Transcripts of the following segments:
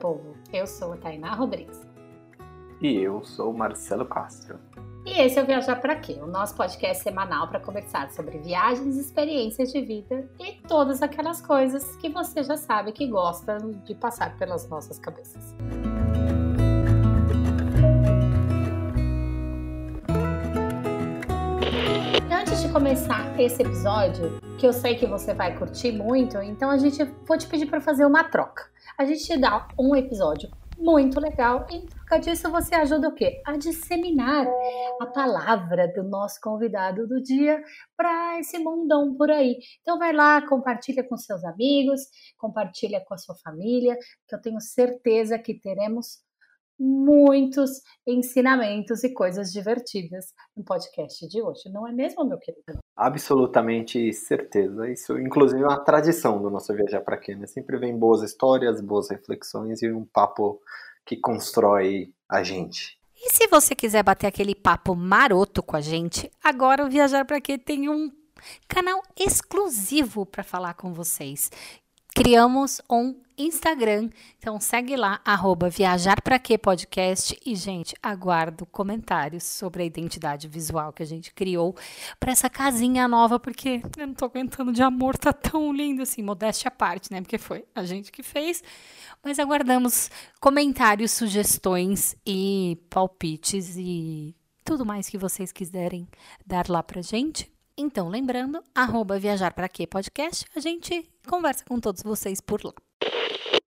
povo! Eu sou a Tainá Rodrigues. E eu sou o Marcelo Castro. E esse é o Viajar para Quê? O nosso podcast semanal para conversar sobre viagens, experiências de vida e todas aquelas coisas que você já sabe que gosta de passar pelas nossas cabeças. Começar esse episódio, que eu sei que você vai curtir muito, então a gente vou te pedir para fazer uma troca. A gente te dá um episódio muito legal e em troca disso você ajuda o quê? A disseminar a palavra do nosso convidado do dia para esse mundão por aí. Então vai lá, compartilha com seus amigos, compartilha com a sua família, que eu tenho certeza que teremos muitos ensinamentos e coisas divertidas no podcast de hoje, não é mesmo, meu querido? Absolutamente certeza. Isso, inclusive, é uma tradição do nosso Viajar para Quê, né? Sempre vem boas histórias, boas reflexões e um papo que constrói a gente. E se você quiser bater aquele papo maroto com a gente, agora o Viajar para Quê tem um canal exclusivo para falar com vocês. Criamos um Instagram. Então segue lá, arroba Viajar Pra Podcast. E, gente, aguardo comentários sobre a identidade visual que a gente criou para essa casinha nova, porque eu não tô aguentando de amor, tá tão lindo assim, modéstia à parte, né? Porque foi a gente que fez. Mas aguardamos comentários, sugestões e palpites e tudo mais que vocês quiserem dar lá pra gente. Então, lembrando, arroba Viajar Pra Podcast, a gente conversa com todos vocês por lá.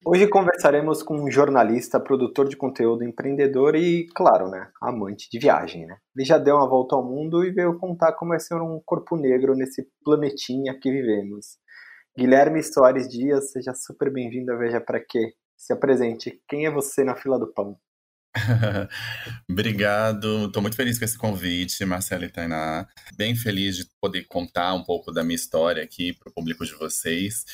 Hoje conversaremos com um jornalista, produtor de conteúdo, empreendedor e, claro, né, amante de viagem, né? Ele já deu uma volta ao mundo e veio contar como é ser um corpo negro nesse planetinha que vivemos. Guilherme Soares Dias, seja super bem-vindo a Veja Pra Quê. Se apresente, quem é você na fila do pão? Obrigado, estou muito feliz com esse convite, Marcelo e Tainá. Bem feliz de poder contar um pouco da minha história aqui para o público de vocês.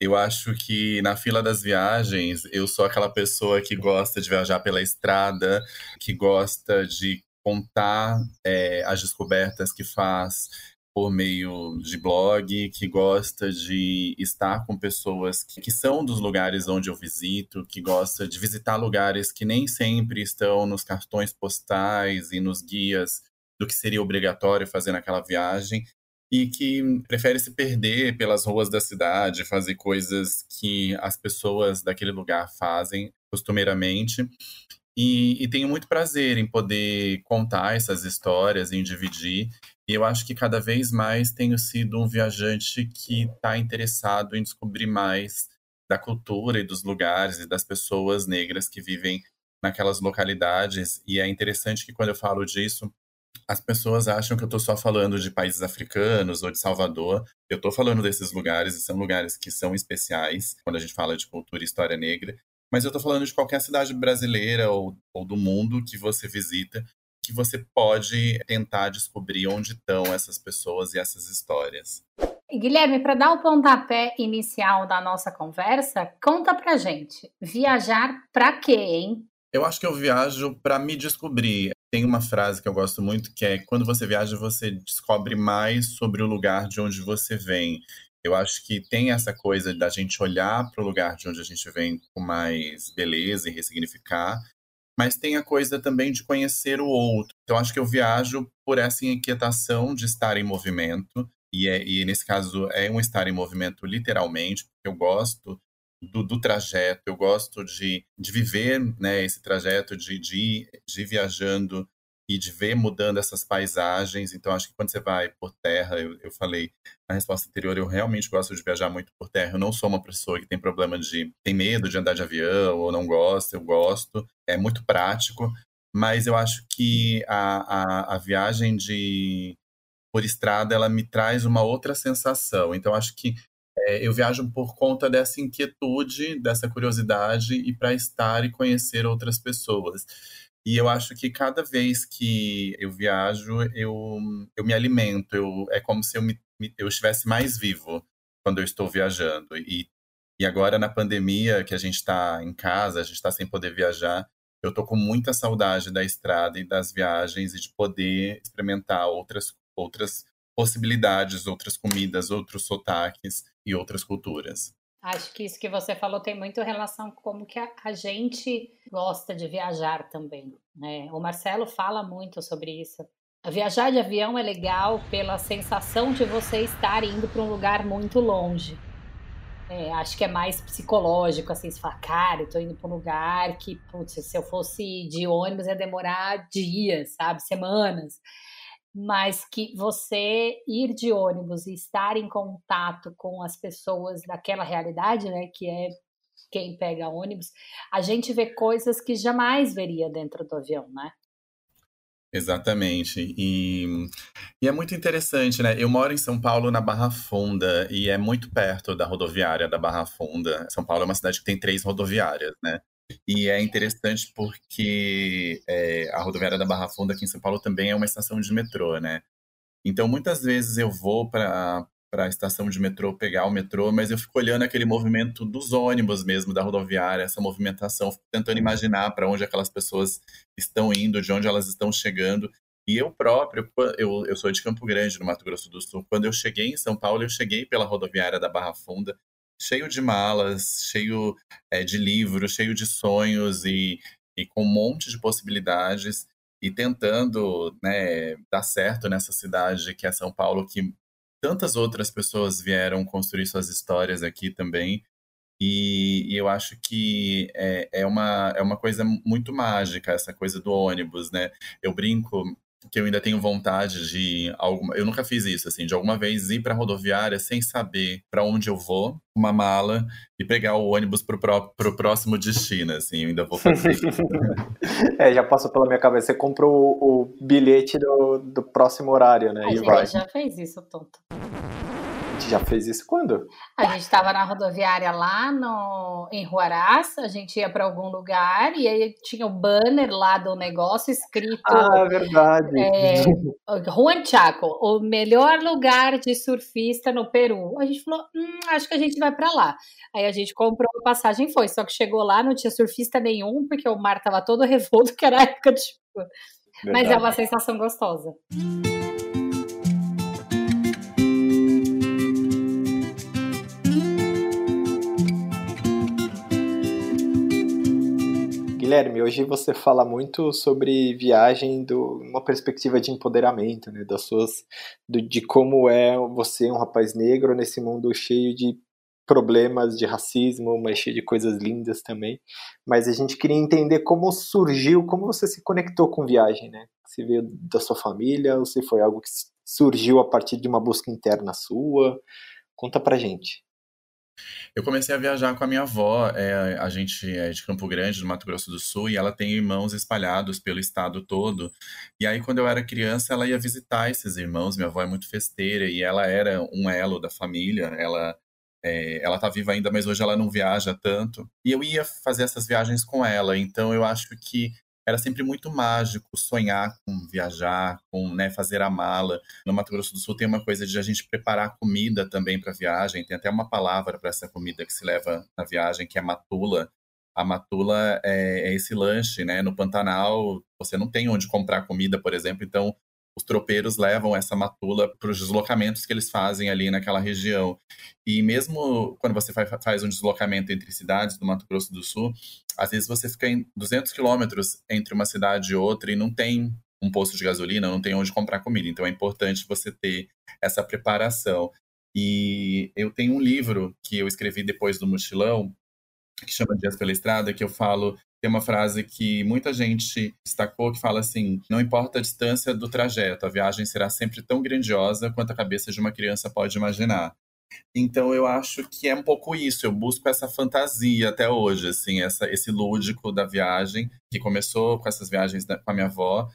Eu acho que na fila das viagens, eu sou aquela pessoa que gosta de viajar pela estrada, que gosta de contar é, as descobertas que faz, por meio de blog, que gosta de estar com pessoas que, que, são dos lugares onde eu visito, que gosta de visitar lugares que nem sempre estão nos cartões postais e nos guias do que seria obrigatório fazer naquela viagem e que prefere se perder pelas ruas da cidade, fazer coisas que as pessoas daquele lugar fazem costumeiramente. E, e tenho muito prazer em poder contar essas histórias, em dividir e eu acho que cada vez mais tenho sido um viajante que está interessado em descobrir mais da cultura e dos lugares e das pessoas negras que vivem naquelas localidades. E é interessante que quando eu falo disso, as pessoas acham que eu estou só falando de países africanos ou de Salvador. Eu estou falando desses lugares, e são lugares que são especiais quando a gente fala de cultura e história negra. Mas eu estou falando de qualquer cidade brasileira ou, ou do mundo que você visita que você pode tentar descobrir onde estão essas pessoas e essas histórias. Guilherme, para dar o pontapé inicial da nossa conversa, conta pra gente. Viajar para quê, hein? Eu acho que eu viajo para me descobrir. Tem uma frase que eu gosto muito que é: quando você viaja, você descobre mais sobre o lugar de onde você vem. Eu acho que tem essa coisa da gente olhar para o lugar de onde a gente vem com mais beleza e ressignificar, mas tem a coisa também de conhecer o outro. Então, acho que eu viajo por essa inquietação de estar em movimento, e, é, e nesse caso é um estar em movimento literalmente, porque eu gosto do, do trajeto, eu gosto de, de viver né, esse trajeto, de, de, de ir viajando e de ver mudando essas paisagens. Então, acho que quando você vai por terra, eu, eu falei na resposta anterior, eu realmente gosto de viajar muito por terra. Eu não sou uma pessoa que tem problema de. tem medo de andar de avião ou não gosta, eu gosto. É muito prático, mas eu acho que a, a, a viagem de por estrada ela me traz uma outra sensação. Então, acho que é, eu viajo por conta dessa inquietude, dessa curiosidade e para estar e conhecer outras pessoas. E eu acho que cada vez que eu viajo, eu, eu me alimento. Eu, é como se eu, me, eu estivesse mais vivo quando eu estou viajando. E, e agora, na pandemia, que a gente está em casa, a gente está sem poder viajar, eu estou com muita saudade da estrada e das viagens e de poder experimentar outras, outras possibilidades, outras comidas, outros sotaques e outras culturas. Acho que isso que você falou tem muito relação com como que a, a gente gosta de viajar também. Né? O Marcelo fala muito sobre isso. Viajar de avião é legal pela sensação de você estar indo para um lugar muito longe. É, acho que é mais psicológico, assim, se fala, cara, eu indo para um lugar que, putz, se eu fosse de ônibus ia demorar dias, sabe, semanas. Mas que você ir de ônibus e estar em contato com as pessoas daquela realidade, né, que é quem pega ônibus, a gente vê coisas que jamais veria dentro do avião, né? Exatamente. E, e é muito interessante, né? Eu moro em São Paulo, na Barra Funda, e é muito perto da rodoviária da Barra Funda. São Paulo é uma cidade que tem três rodoviárias, né? E é interessante porque é, a rodoviária da Barra Funda aqui em São Paulo também é uma estação de metrô, né? Então, muitas vezes eu vou para para a estação de metrô pegar o metrô, mas eu fico olhando aquele movimento dos ônibus mesmo da rodoviária, essa movimentação, tentando imaginar para onde aquelas pessoas estão indo, de onde elas estão chegando. E eu próprio, eu, eu sou de Campo Grande, no Mato Grosso do Sul. Quando eu cheguei em São Paulo, eu cheguei pela rodoviária da Barra Funda, cheio de malas, cheio é, de livros, cheio de sonhos e, e com um monte de possibilidades e tentando né, dar certo nessa cidade que é São Paulo, que tantas outras pessoas vieram construir suas histórias aqui também. E, e eu acho que é, é, uma, é uma coisa muito mágica, essa coisa do ônibus, né? Eu brinco que eu ainda tenho vontade de alguma, eu nunca fiz isso assim, de alguma vez ir para rodoviária sem saber para onde eu vou, uma mala e pegar o ônibus pro, pro, pro próximo destino, assim, eu ainda vou fazer isso. é, já passou pela minha cabeça, você comprou o, o bilhete do, do próximo horário, né? A e gente vai. já fez isso, tonto já fez isso quando? A gente estava na rodoviária lá no, em Huaraz, a gente ia para algum lugar e aí tinha o banner lá do negócio escrito. Ah, verdade. É, Juan Chaco, o melhor lugar de surfista no Peru. A gente falou, hum, acho que a gente vai para lá. Aí a gente comprou a passagem e foi. Só que chegou lá, não tinha surfista nenhum, porque o mar estava todo revolto, que era época de chuva. Mas é uma sensação gostosa. Guilherme, hoje você fala muito sobre viagem do uma perspectiva de empoderamento, né, das suas do, de como é você um rapaz negro nesse mundo cheio de problemas de racismo, mas cheio de coisas lindas também. Mas a gente queria entender como surgiu, como você se conectou com viagem, né? Se veio da sua família ou se foi algo que surgiu a partir de uma busca interna sua? Conta pra gente. Eu comecei a viajar com a minha avó. É, a gente é de Campo Grande, do Mato Grosso do Sul, e ela tem irmãos espalhados pelo estado todo. E aí, quando eu era criança, ela ia visitar esses irmãos. Minha avó é muito festeira e ela era um elo da família. Ela é, ela tá viva ainda, mas hoje ela não viaja tanto. E eu ia fazer essas viagens com ela. Então, eu acho que era sempre muito mágico sonhar com viajar, com né, fazer a mala. No Mato Grosso do Sul tem uma coisa de a gente preparar comida também para viagem. Tem até uma palavra para essa comida que se leva na viagem, que é matula. A matula é, é esse lanche, né? No Pantanal, você não tem onde comprar comida, por exemplo, então os tropeiros levam essa matula para os deslocamentos que eles fazem ali naquela região. E mesmo quando você faz um deslocamento entre cidades do Mato Grosso do Sul, às vezes você fica em 200 quilômetros entre uma cidade e outra e não tem um posto de gasolina, não tem onde comprar comida. Então é importante você ter essa preparação. E eu tenho um livro que eu escrevi depois do mochilão, que chama Dias pela Estrada, que eu falo tem uma frase que muita gente destacou que fala assim: não importa a distância do trajeto, a viagem será sempre tão grandiosa quanto a cabeça de uma criança pode imaginar. Então eu acho que é um pouco isso, eu busco essa fantasia até hoje, assim, essa, esse lúdico da viagem, que começou com essas viagens da, com a minha avó.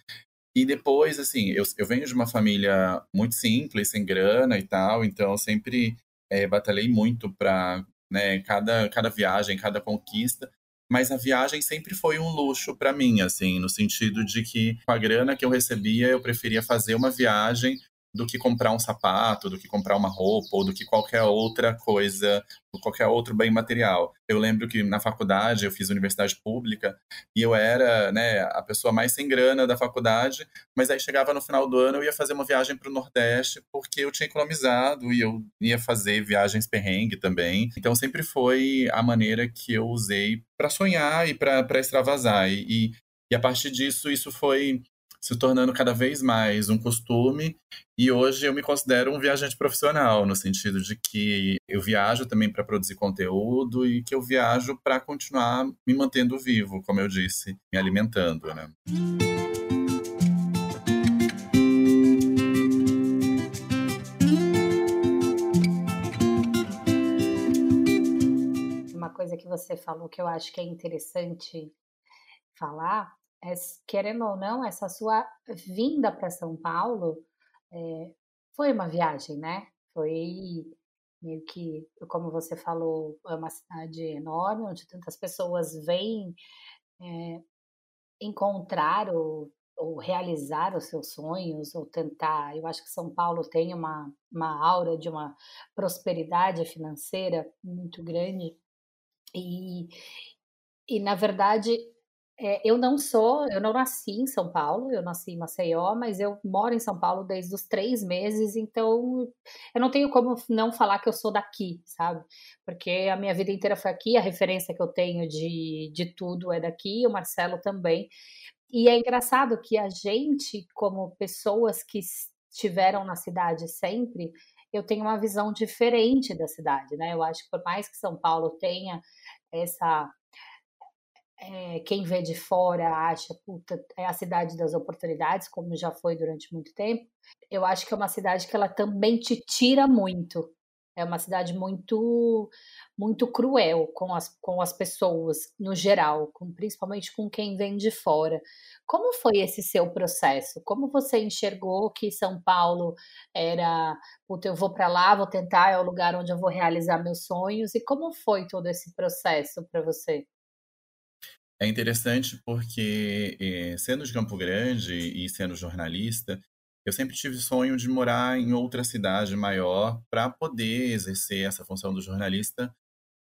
E depois, assim, eu, eu venho de uma família muito simples, sem grana e tal, então eu sempre é, batalhei muito para né, cada, cada viagem, cada conquista. Mas a viagem sempre foi um luxo para mim, assim, no sentido de que com a grana que eu recebia, eu preferia fazer uma viagem do que comprar um sapato, do que comprar uma roupa ou do que qualquer outra coisa, qualquer outro bem material. Eu lembro que na faculdade eu fiz universidade pública e eu era, né, a pessoa mais sem grana da faculdade, mas aí chegava no final do ano eu ia fazer uma viagem para o Nordeste porque eu tinha economizado e eu ia fazer viagens perrengue também. Então sempre foi a maneira que eu usei para sonhar e para extravasar. E, e, e a partir disso, isso foi se tornando cada vez mais um costume. E hoje eu me considero um viajante profissional, no sentido de que eu viajo também para produzir conteúdo e que eu viajo para continuar me mantendo vivo, como eu disse, me alimentando, né? Uma coisa que você falou que eu acho que é interessante falar querendo ou não, essa sua vinda para São Paulo é, foi uma viagem, né? Foi meio que, como você falou, é uma cidade enorme, onde tantas pessoas vêm é, encontrar ou, ou, realizar os seus sonhos, ou tentar. Eu acho que São Paulo tem uma, uma aura de uma prosperidade financeira muito grande. E, e na verdade, é, eu não sou, eu não nasci em São Paulo, eu nasci em Maceió, mas eu moro em São Paulo desde os três meses, então eu não tenho como não falar que eu sou daqui, sabe? Porque a minha vida inteira foi aqui, a referência que eu tenho de, de tudo é daqui, o Marcelo também. E é engraçado que a gente, como pessoas que estiveram na cidade sempre, eu tenho uma visão diferente da cidade, né? Eu acho que por mais que São Paulo tenha essa é, quem vê de fora acha, puta, é a cidade das oportunidades, como já foi durante muito tempo. Eu acho que é uma cidade que ela também te tira muito. É uma cidade muito muito cruel com as, com as pessoas no geral, com, principalmente com quem vem de fora. Como foi esse seu processo? Como você enxergou que São Paulo era, puta, eu vou para lá, vou tentar, é o lugar onde eu vou realizar meus sonhos? E como foi todo esse processo para você? É interessante porque, eh, sendo de Campo Grande e sendo jornalista, eu sempre tive sonho de morar em outra cidade maior para poder exercer essa função do jornalista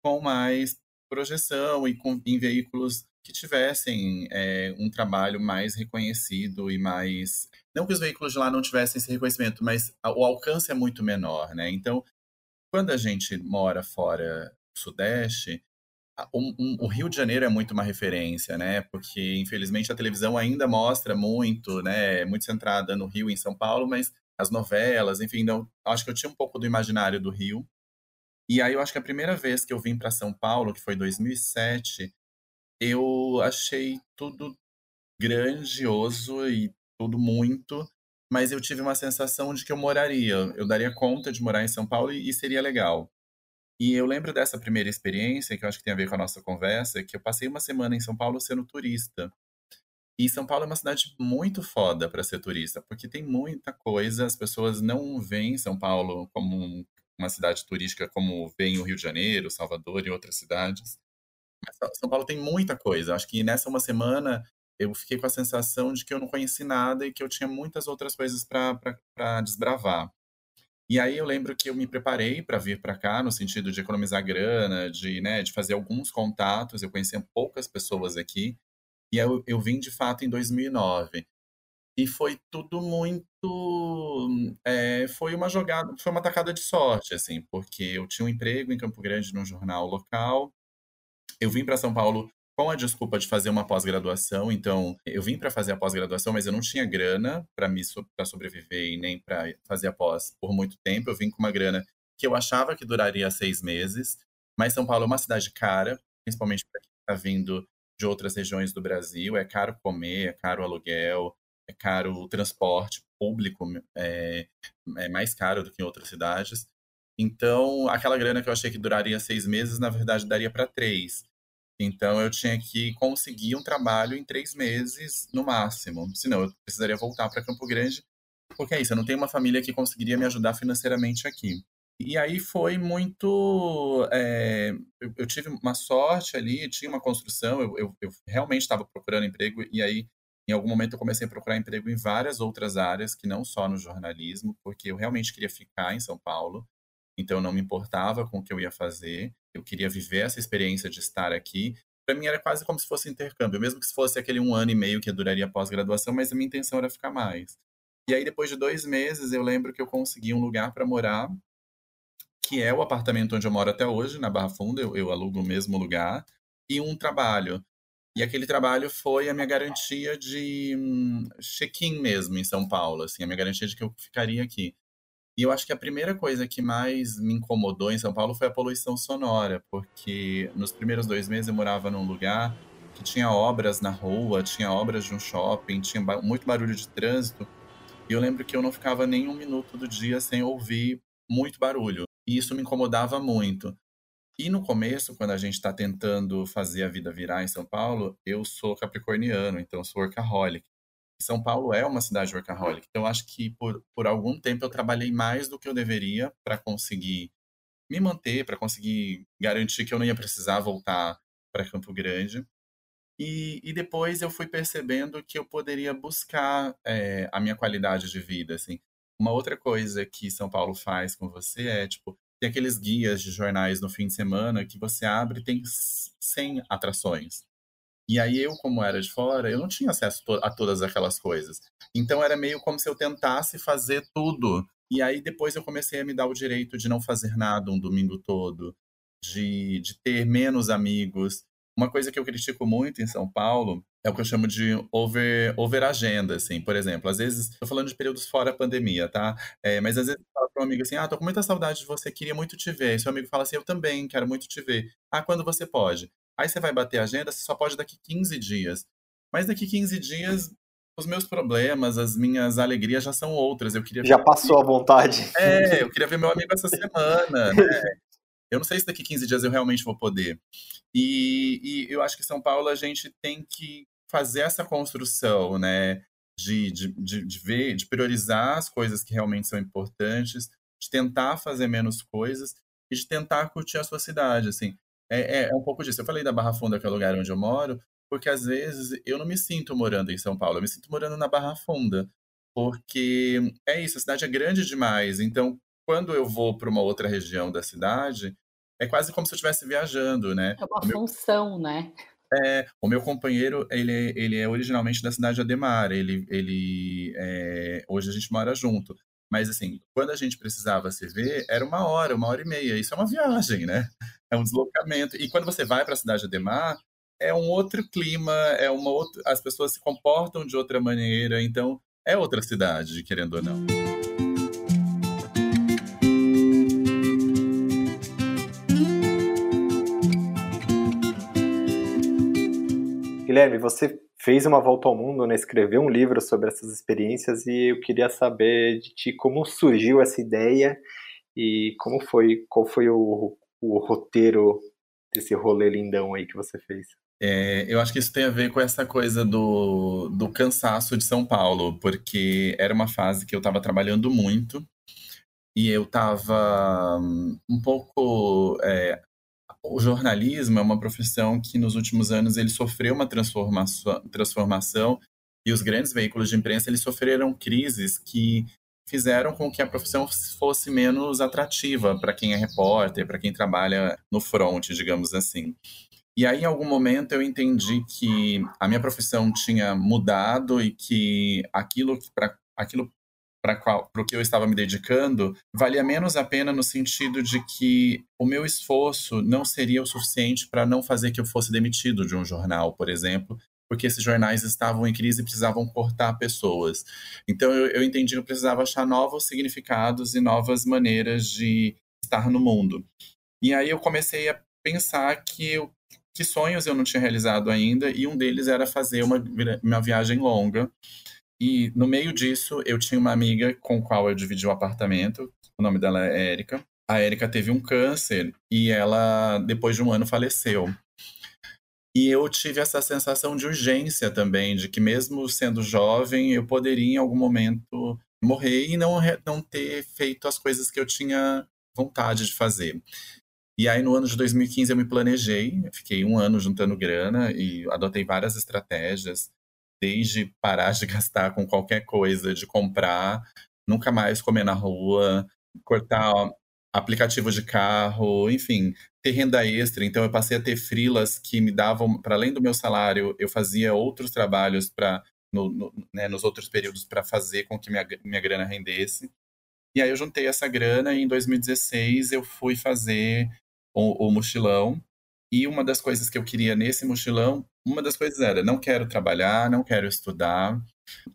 com mais projeção e com, em veículos que tivessem é, um trabalho mais reconhecido e mais. Não que os veículos de lá não tivessem esse reconhecimento, mas o alcance é muito menor, né? Então, quando a gente mora fora do Sudeste, um, um, o Rio de Janeiro é muito uma referência, né? Porque, infelizmente, a televisão ainda mostra muito, né? Muito centrada no Rio e em São Paulo, mas as novelas, enfim, então, acho que eu tinha um pouco do imaginário do Rio. E aí eu acho que a primeira vez que eu vim para São Paulo, que foi 2007, eu achei tudo grandioso e tudo muito, mas eu tive uma sensação de que eu moraria, eu daria conta de morar em São Paulo e, e seria legal. E eu lembro dessa primeira experiência, que eu acho que tem a ver com a nossa conversa, que eu passei uma semana em São Paulo sendo turista. E São Paulo é uma cidade muito foda para ser turista, porque tem muita coisa, as pessoas não veem São Paulo como uma cidade turística como veem o Rio de Janeiro, Salvador e outras cidades. Mas São Paulo tem muita coisa. Acho que nessa uma semana eu fiquei com a sensação de que eu não conheci nada e que eu tinha muitas outras coisas para desbravar. E aí eu lembro que eu me preparei para vir para cá, no sentido de economizar grana, de, né, de fazer alguns contatos. Eu conhecia poucas pessoas aqui. E eu, eu vim, de fato, em 2009. E foi tudo muito. É, foi uma jogada, foi uma tacada de sorte, assim, porque eu tinha um emprego em Campo Grande num jornal local. Eu vim para São Paulo com a desculpa de fazer uma pós-graduação. Então, eu vim para fazer a pós-graduação, mas eu não tinha grana para me para sobreviver e nem para fazer a pós por muito tempo. Eu vim com uma grana que eu achava que duraria seis meses. Mas São Paulo é uma cidade cara, principalmente para quem está vindo de outras regiões do Brasil. É caro comer, é caro aluguel, é caro o transporte público, é, é mais caro do que em outras cidades. Então, aquela grana que eu achei que duraria seis meses, na verdade, daria para três. Então eu tinha que conseguir um trabalho em três meses no máximo. Senão eu precisaria voltar para Campo Grande, porque é isso, eu não tenho uma família que conseguiria me ajudar financeiramente aqui. E aí foi muito. É, eu, tive uma sorte ali, tinha uma construção, eu, eu, eu realmente estava procurando emprego, e aí, Em algum momento eu comecei a procurar emprego em várias outras áreas, que não só no jornalismo, porque eu realmente queria ficar em São Paulo. Então eu não me importava com o que eu ia fazer. Eu queria viver essa experiência de estar aqui. Para mim era quase como se fosse intercâmbio, mesmo que se fosse aquele um ano e meio que duraria pós-graduação, mas a minha intenção era ficar mais. E aí depois de dois meses eu lembro que eu consegui um lugar para morar, que é o apartamento onde eu moro até hoje, na Barra Funda. Eu, eu alugo o mesmo lugar e um trabalho. E aquele trabalho foi a minha garantia de hum, check-in mesmo em São Paulo, assim, a minha garantia de que eu ficaria aqui. E eu acho que a primeira coisa que mais me incomodou em São Paulo foi a poluição sonora, porque nos primeiros dois meses eu morava num lugar que tinha obras na rua, tinha obras de um shopping, tinha muito barulho de trânsito. E eu lembro que eu não ficava nem um minuto do dia sem ouvir muito barulho. E isso me incomodava muito. E no começo, quando a gente está tentando fazer a vida virar em São Paulo, eu sou capricorniano, então sou workaholic. São Paulo é uma cidade workaholic, então acho que por, por algum tempo eu trabalhei mais do que eu deveria para conseguir me manter, para conseguir garantir que eu não ia precisar voltar para Campo Grande. E, e, depois eu fui percebendo que eu poderia buscar é, a minha qualidade de vida, assim. Uma outra coisa que São Paulo faz com você é, tipo, tem aqueles guias de jornais no fim de semana que você abre e tem 100 atrações. E aí eu, como era de fora, eu não tinha acesso a todas aquelas coisas. Então era meio como se eu tentasse fazer tudo. E aí depois eu comecei a me dar o direito de não fazer nada um domingo todo, de, de ter menos amigos. Uma coisa que eu critico muito em São Paulo é o que eu chamo de over, over agenda, assim. Por exemplo, às vezes, estou falando de períodos fora pandemia, tá? É, mas às vezes falo para um amigo assim, ah, tô com muita saudade de você, queria muito te ver. E seu amigo fala assim, eu também quero muito te ver. Ah, quando você pode? Aí você vai bater a agenda, você só pode daqui 15 dias. Mas daqui 15 dias, os meus problemas, as minhas alegrias já são outras. Eu queria já passou a vontade. É, eu queria ver meu amigo essa semana, né? Eu não sei se daqui 15 dias eu realmente vou poder. E, e eu acho que São Paulo a gente tem que fazer essa construção, né? De, de, de, de, ver, de priorizar as coisas que realmente são importantes, de tentar fazer menos coisas e de tentar curtir a sua cidade, assim. É, é, é um pouco disso. Eu falei da Barra Funda, que é o lugar onde eu moro, porque às vezes eu não me sinto morando em São Paulo, eu me sinto morando na Barra Funda. Porque é isso, a cidade é grande demais. Então, quando eu vou para uma outra região da cidade, é quase como se eu estivesse viajando, né? É uma meu... função, né? É, o meu companheiro, ele, ele é originalmente da cidade de Ademar, ele, ele é, hoje a gente mora junto. Mas, assim, quando a gente precisava se ver, era uma hora, uma hora e meia. Isso é uma viagem, né? É um deslocamento. E quando você vai para a cidade de Ademar, é um outro clima, é uma outra, as pessoas se comportam de outra maneira, então é outra cidade, querendo ou não. Guilherme, você fez uma volta ao mundo, né? escreveu um livro sobre essas experiências e eu queria saber de ti como surgiu essa ideia e como foi, qual foi o, o roteiro desse rolê lindão aí que você fez. É, eu acho que isso tem a ver com essa coisa do, do cansaço de São Paulo, porque era uma fase que eu estava trabalhando muito e eu estava hum, um pouco é, o jornalismo é uma profissão que nos últimos anos ele sofreu uma transformação, transformação e os grandes veículos de imprensa eles sofreram crises que fizeram com que a profissão fosse menos atrativa para quem é repórter, para quem trabalha no front, digamos assim. E aí, em algum momento, eu entendi que a minha profissão tinha mudado e que aquilo para aquilo para o que eu estava me dedicando, valia menos a pena no sentido de que o meu esforço não seria o suficiente para não fazer que eu fosse demitido de um jornal, por exemplo, porque esses jornais estavam em crise e precisavam cortar pessoas. Então eu, eu entendi que eu precisava achar novos significados e novas maneiras de estar no mundo. E aí eu comecei a pensar que eu, que sonhos eu não tinha realizado ainda, e um deles era fazer uma, uma viagem longa e no meio disso, eu tinha uma amiga com a qual eu dividi o um apartamento. O nome dela é Érica. A Érica teve um câncer e ela, depois de um ano, faleceu. E eu tive essa sensação de urgência também, de que mesmo sendo jovem, eu poderia em algum momento morrer e não, não ter feito as coisas que eu tinha vontade de fazer. E aí, no ano de 2015, eu me planejei, fiquei um ano juntando grana e adotei várias estratégias desde parar de gastar com qualquer coisa, de comprar, nunca mais comer na rua, cortar aplicativo de carro, enfim, ter renda extra. Então eu passei a ter frilas que me davam, para além do meu salário, eu fazia outros trabalhos para no, no, né, nos outros períodos para fazer com que minha, minha grana rendesse. E aí eu juntei essa grana e em 2016 eu fui fazer o, o mochilão. E uma das coisas que eu queria nesse mochilão, uma das coisas era, não quero trabalhar, não quero estudar,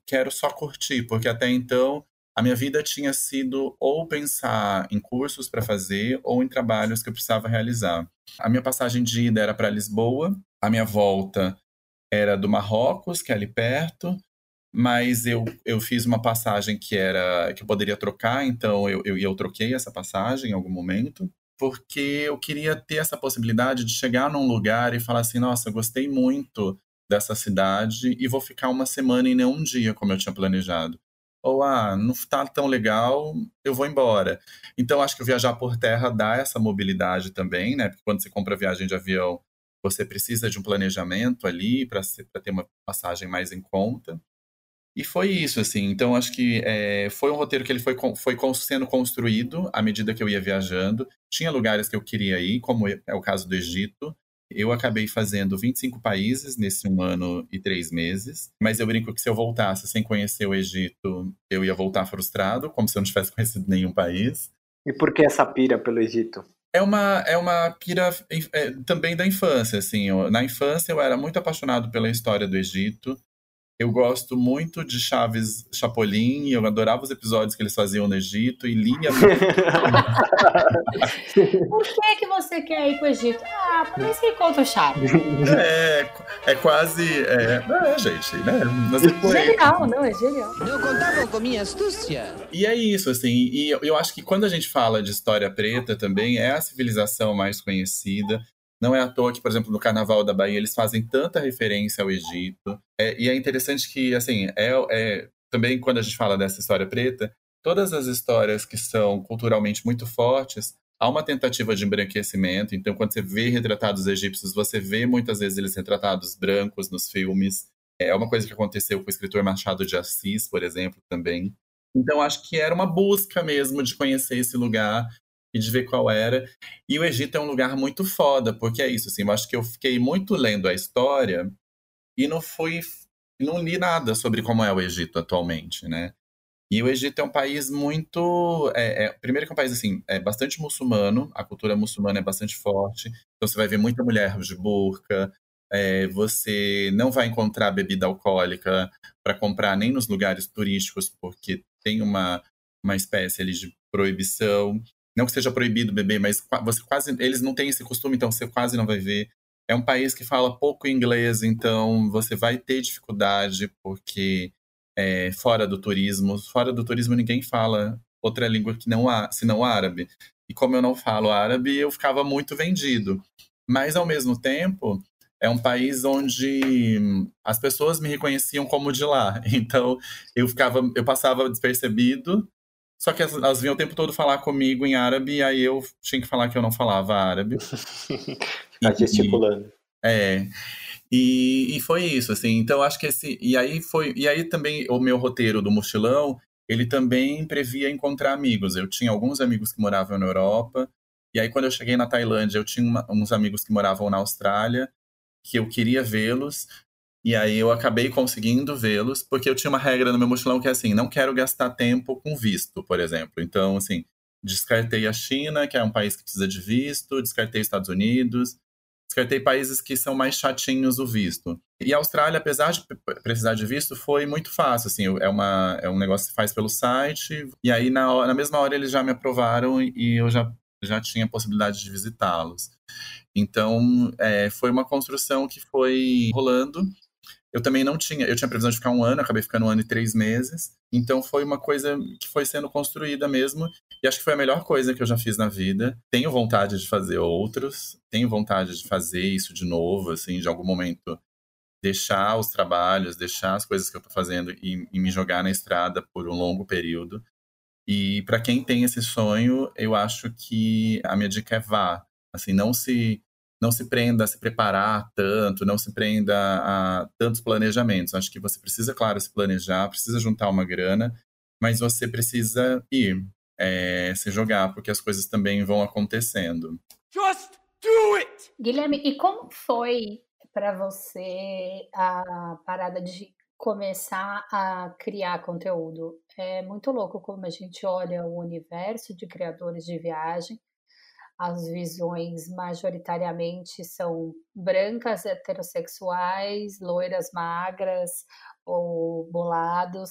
quero só curtir, porque até então a minha vida tinha sido ou pensar em cursos para fazer ou em trabalhos que eu precisava realizar. A minha passagem de ida era para Lisboa, a minha volta era do Marrocos, que é ali perto, mas eu, eu fiz uma passagem que era que eu poderia trocar, então eu, eu, eu troquei essa passagem em algum momento, porque eu queria ter essa possibilidade de chegar num lugar e falar assim, nossa, gostei muito dessa cidade e vou ficar uma semana e nem um dia, como eu tinha planejado. Ou, ah, não está tão legal, eu vou embora. Então, acho que viajar por terra dá essa mobilidade também, né? Porque quando você compra viagem de avião, você precisa de um planejamento ali para ter uma passagem mais em conta. E foi isso, assim. Então, acho que é, foi um roteiro que ele foi, foi sendo construído à medida que eu ia viajando. Tinha lugares que eu queria ir, como é o caso do Egito. Eu acabei fazendo 25 países nesse um ano e três meses. Mas eu brinco que se eu voltasse sem conhecer o Egito, eu ia voltar frustrado, como se eu não tivesse conhecido nenhum país. E por que essa pira pelo Egito? É uma, é uma pira é, também da infância, assim. Eu, na infância eu era muito apaixonado pela história do Egito. Eu gosto muito de Chaves Chapolin e eu adorava os episódios que eles faziam no Egito e lia. Por que, que você quer ir para o Egito? Ah, por isso que encontra o Chaves. É, é quase. É, é gente, né? Mas genial, não, é genial. Não contavam com minha astúcia. E é isso, assim. E eu acho que quando a gente fala de história preta também, é a civilização mais conhecida. Não é à toa que, por exemplo, no Carnaval da Bahia eles fazem tanta referência ao Egito. É, e é interessante que, assim, é, é, também quando a gente fala dessa história preta, todas as histórias que são culturalmente muito fortes, há uma tentativa de embranquecimento. Então, quando você vê retratados egípcios, você vê muitas vezes eles retratados brancos nos filmes. É uma coisa que aconteceu com o escritor Machado de Assis, por exemplo, também. Então, acho que era uma busca mesmo de conhecer esse lugar e de ver qual era. E o Egito é um lugar muito foda, porque é isso, assim, eu acho que eu fiquei muito lendo a história e não fui, não li nada sobre como é o Egito atualmente, né? E o Egito é um país muito. É, é, primeiro que é um país assim, é bastante muçulmano, a cultura muçulmana é bastante forte. Então você vai ver muita mulher de burca, é, você não vai encontrar bebida alcoólica para comprar nem nos lugares turísticos, porque tem uma, uma espécie ali de proibição. Não que seja proibido beber, mas você quase eles não têm esse costume, então você quase não vai ver. É um país que fala pouco inglês, então você vai ter dificuldade, porque é, fora do turismo, fora do turismo ninguém fala outra língua que não há, senão árabe. E como eu não falo árabe, eu ficava muito vendido. Mas ao mesmo tempo, é um país onde as pessoas me reconheciam como de lá. Então, eu ficava, eu passava despercebido só que elas vinham o tempo todo falar comigo em árabe, e aí eu tinha que falar que eu não falava árabe. tá gesticulando. É. E, e foi isso, assim. Então acho que esse. E aí foi. E aí também o meu roteiro do mochilão, ele também previa encontrar amigos. Eu tinha alguns amigos que moravam na Europa. E aí, quando eu cheguei na Tailândia, eu tinha uma, uns amigos que moravam na Austrália, que eu queria vê-los. E aí eu acabei conseguindo vê-los, porque eu tinha uma regra no meu mochilão que é assim, não quero gastar tempo com visto, por exemplo. Então, assim, descartei a China, que é um país que precisa de visto, descartei Estados Unidos, descartei países que são mais chatinhos o visto. E a Austrália, apesar de precisar de visto, foi muito fácil, assim, é, uma, é um negócio que se faz pelo site, e aí na, na mesma hora eles já me aprovaram e eu já, já tinha a possibilidade de visitá-los. Então, é, foi uma construção que foi rolando, eu também não tinha, eu tinha previsão de ficar um ano, acabei ficando um ano e três meses. Então foi uma coisa que foi sendo construída mesmo. E acho que foi a melhor coisa que eu já fiz na vida. Tenho vontade de fazer outros, tenho vontade de fazer isso de novo, assim, de algum momento deixar os trabalhos, deixar as coisas que eu tô fazendo e, e me jogar na estrada por um longo período. E para quem tem esse sonho, eu acho que a minha dica é vá. Assim, não se não se prenda a se preparar tanto, não se prenda a tantos planejamentos. Acho que você precisa, claro, se planejar, precisa juntar uma grana, mas você precisa ir, é, se jogar, porque as coisas também vão acontecendo. Just do it! Guilherme, e como foi para você a parada de começar a criar conteúdo? É muito louco como a gente olha o universo de criadores de viagem as visões majoritariamente são brancas, heterossexuais, loiras magras ou bolados.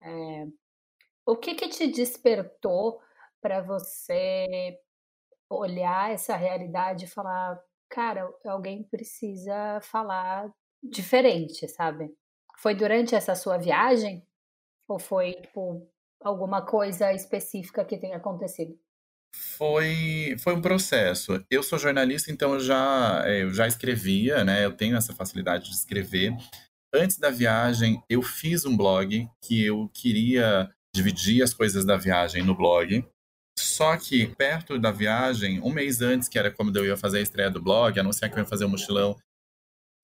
É, o que, que te despertou para você olhar essa realidade e falar, cara, alguém precisa falar diferente, sabe? Foi durante essa sua viagem? Ou foi tipo, alguma coisa específica que tenha acontecido? Foi, foi um processo. Eu sou jornalista, então eu já, é, eu já escrevia, né? Eu tenho essa facilidade de escrever. Antes da viagem, eu fiz um blog que eu queria dividir as coisas da viagem no blog. Só que perto da viagem, um mês antes, que era quando eu ia fazer a estreia do blog, anunciar que eu ia fazer o um mochilão,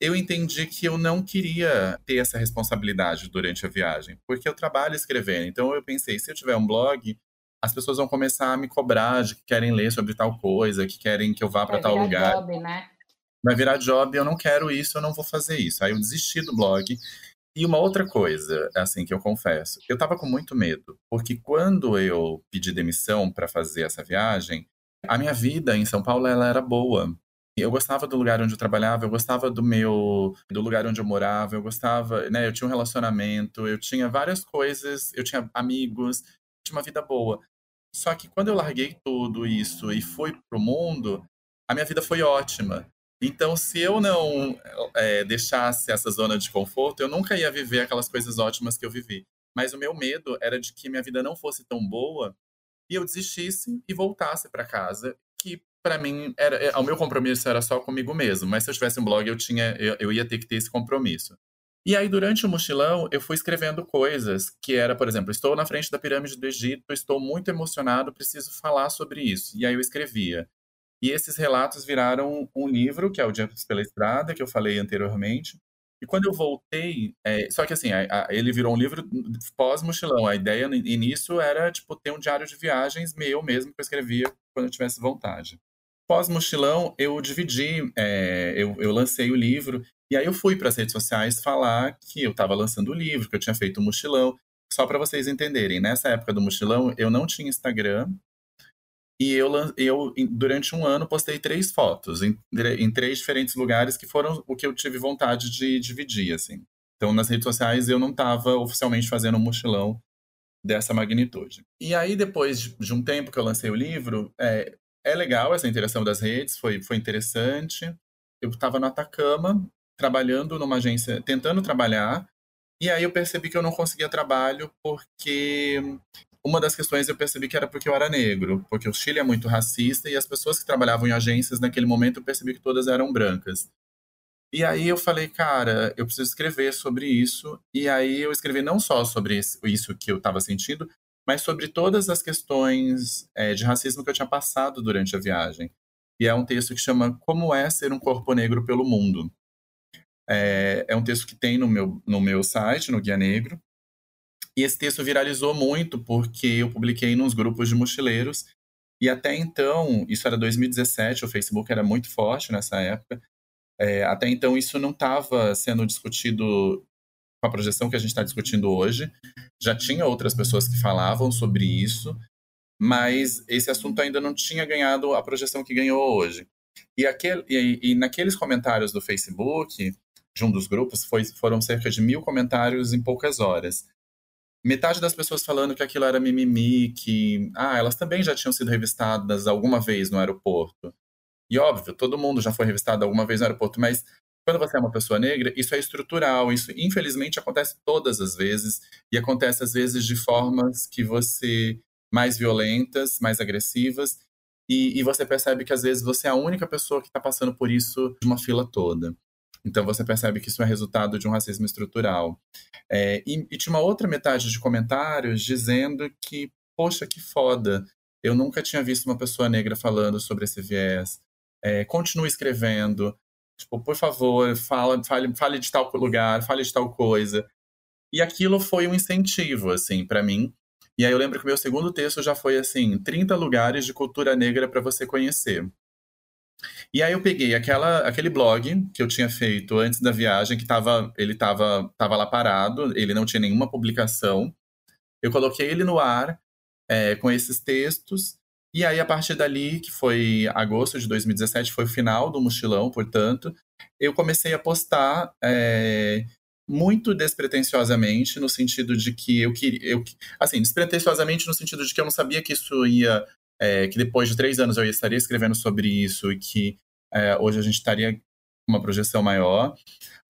eu entendi que eu não queria ter essa responsabilidade durante a viagem, porque eu trabalho escrevendo. Então eu pensei, se eu tiver um blog, as pessoas vão começar a me cobrar de que querem ler sobre tal coisa, que querem que eu vá para tal lugar. Job, né? Vai virar job, eu não quero isso, eu não vou fazer isso. Aí eu desisti do blog. E uma outra coisa, assim, que eu confesso, eu tava com muito medo, porque quando eu pedi demissão para fazer essa viagem, a minha vida em São Paulo ela era boa. Eu gostava do lugar onde eu trabalhava, eu gostava do meu do lugar onde eu morava, eu gostava, né, eu tinha um relacionamento, eu tinha várias coisas, eu tinha amigos, uma vida boa. Só que quando eu larguei tudo isso e fui pro mundo, a minha vida foi ótima. Então, se eu não é, deixasse essa zona de conforto, eu nunca ia viver aquelas coisas ótimas que eu vivi. Mas o meu medo era de que minha vida não fosse tão boa e eu desistisse e voltasse para casa, que para mim era, é, o meu compromisso era só comigo mesmo. Mas se eu tivesse um blog, eu tinha, eu, eu ia ter que ter esse compromisso. E aí, durante o mochilão, eu fui escrevendo coisas que era, por exemplo, estou na frente da pirâmide do Egito, estou muito emocionado, preciso falar sobre isso. E aí eu escrevia. E esses relatos viraram um livro, que é o Dias pela Estrada, que eu falei anteriormente. E quando eu voltei, é, só que assim, a, a, ele virou um livro pós-mochilão. A ideia no início era, tipo, ter um diário de viagens meu mesmo, que eu escrevia quando eu tivesse vontade. Pós-mochilão, eu dividi, é, eu, eu lancei o livro e aí eu fui para as redes sociais falar que eu estava lançando o livro, que eu tinha feito um mochilão. Só para vocês entenderem, nessa época do mochilão eu não tinha Instagram e eu, eu durante um ano postei três fotos em, em três diferentes lugares que foram o que eu tive vontade de dividir, assim. Então nas redes sociais eu não estava oficialmente fazendo um mochilão dessa magnitude. E aí depois de um tempo que eu lancei o livro, é, é legal essa interação das redes, foi, foi interessante. Eu estava no Atacama, trabalhando numa agência, tentando trabalhar, e aí eu percebi que eu não conseguia trabalho porque uma das questões eu percebi que era porque eu era negro, porque o Chile é muito racista e as pessoas que trabalhavam em agências naquele momento eu percebi que todas eram brancas. E aí eu falei, cara, eu preciso escrever sobre isso. E aí eu escrevi não só sobre isso que eu estava sentindo, mas sobre todas as questões é, de racismo que eu tinha passado durante a viagem. E é um texto que chama Como é ser um corpo negro pelo mundo. É, é um texto que tem no meu, no meu site, no Guia Negro. E esse texto viralizou muito porque eu publiquei nos grupos de mochileiros. E até então, isso era 2017, o Facebook era muito forte nessa época. É, até então, isso não estava sendo discutido a projeção que a gente está discutindo hoje. Já tinha outras pessoas que falavam sobre isso, mas esse assunto ainda não tinha ganhado a projeção que ganhou hoje. E, aquele, e, e naqueles comentários do Facebook, de um dos grupos, foi, foram cerca de mil comentários em poucas horas. Metade das pessoas falando que aquilo era mimimi, que ah, elas também já tinham sido revistadas alguma vez no aeroporto. E óbvio, todo mundo já foi revistado alguma vez no aeroporto, mas quando você é uma pessoa negra, isso é estrutural, isso infelizmente acontece todas as vezes, e acontece às vezes de formas que você mais violentas, mais agressivas, e, e você percebe que às vezes você é a única pessoa que está passando por isso de uma fila toda. Então você percebe que isso é resultado de um racismo estrutural. É, e, e tinha uma outra metade de comentários dizendo que, poxa, que foda, eu nunca tinha visto uma pessoa negra falando sobre esse viés. é, continue escrevendo. Tipo, por favor, fala, fale, fale de tal lugar, fale de tal coisa. E aquilo foi um incentivo, assim, para mim. E aí eu lembro que o meu segundo texto já foi assim, 30 lugares de cultura negra para você conhecer. E aí eu peguei aquela, aquele blog que eu tinha feito antes da viagem, que tava, ele estava tava lá parado, ele não tinha nenhuma publicação. Eu coloquei ele no ar é, com esses textos. E aí, a partir dali, que foi agosto de 2017, foi o final do mochilão, portanto, eu comecei a postar é, muito despretensiosamente, no sentido de que eu queria. Eu, assim, despretensiosamente no sentido de que eu não sabia que isso ia. É, que depois de três anos eu estaria escrevendo sobre isso e que é, hoje a gente estaria com uma projeção maior.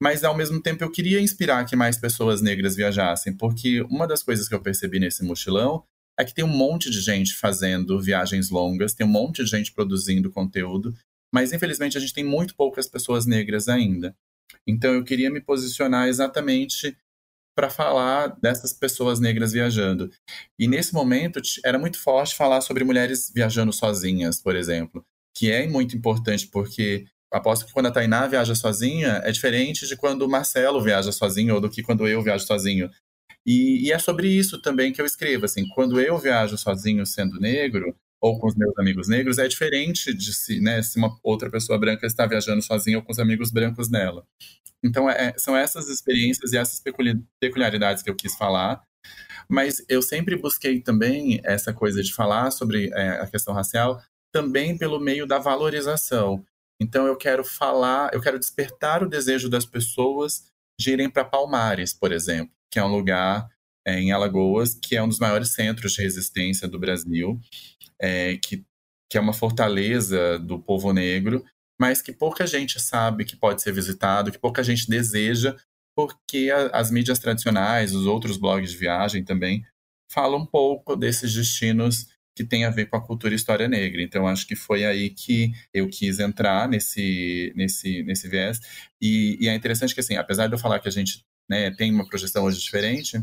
Mas, ao mesmo tempo, eu queria inspirar que mais pessoas negras viajassem, porque uma das coisas que eu percebi nesse mochilão é que tem um monte de gente fazendo viagens longas, tem um monte de gente produzindo conteúdo, mas infelizmente a gente tem muito poucas pessoas negras ainda. Então eu queria me posicionar exatamente para falar dessas pessoas negras viajando. E nesse momento era muito forte falar sobre mulheres viajando sozinhas, por exemplo, que é muito importante porque aposto que quando a Tainá viaja sozinha é diferente de quando o Marcelo viaja sozinho ou do que quando eu viajo sozinho. E, e é sobre isso também que eu escrevo, assim, quando eu viajo sozinho sendo negro, ou com os meus amigos negros, é diferente de se, né, se uma outra pessoa branca está viajando sozinha ou com os amigos brancos dela. Então, é, são essas experiências e essas peculiaridades que eu quis falar. Mas eu sempre busquei também essa coisa de falar sobre é, a questão racial também pelo meio da valorização. Então, eu quero falar, eu quero despertar o desejo das pessoas de irem para Palmares, por exemplo, que é um lugar é, em Alagoas que é um dos maiores centros de resistência do Brasil é, que, que é uma fortaleza do povo negro, mas que pouca gente sabe que pode ser visitado, que pouca gente deseja, porque a, as mídias tradicionais, os outros blogs de viagem também, falam um pouco desses destinos que tem a ver com a cultura e história negra. Então, acho que foi aí que eu quis entrar nesse, nesse, nesse viés. E, e é interessante que, assim, apesar de eu falar que a gente né, tem uma projeção hoje diferente,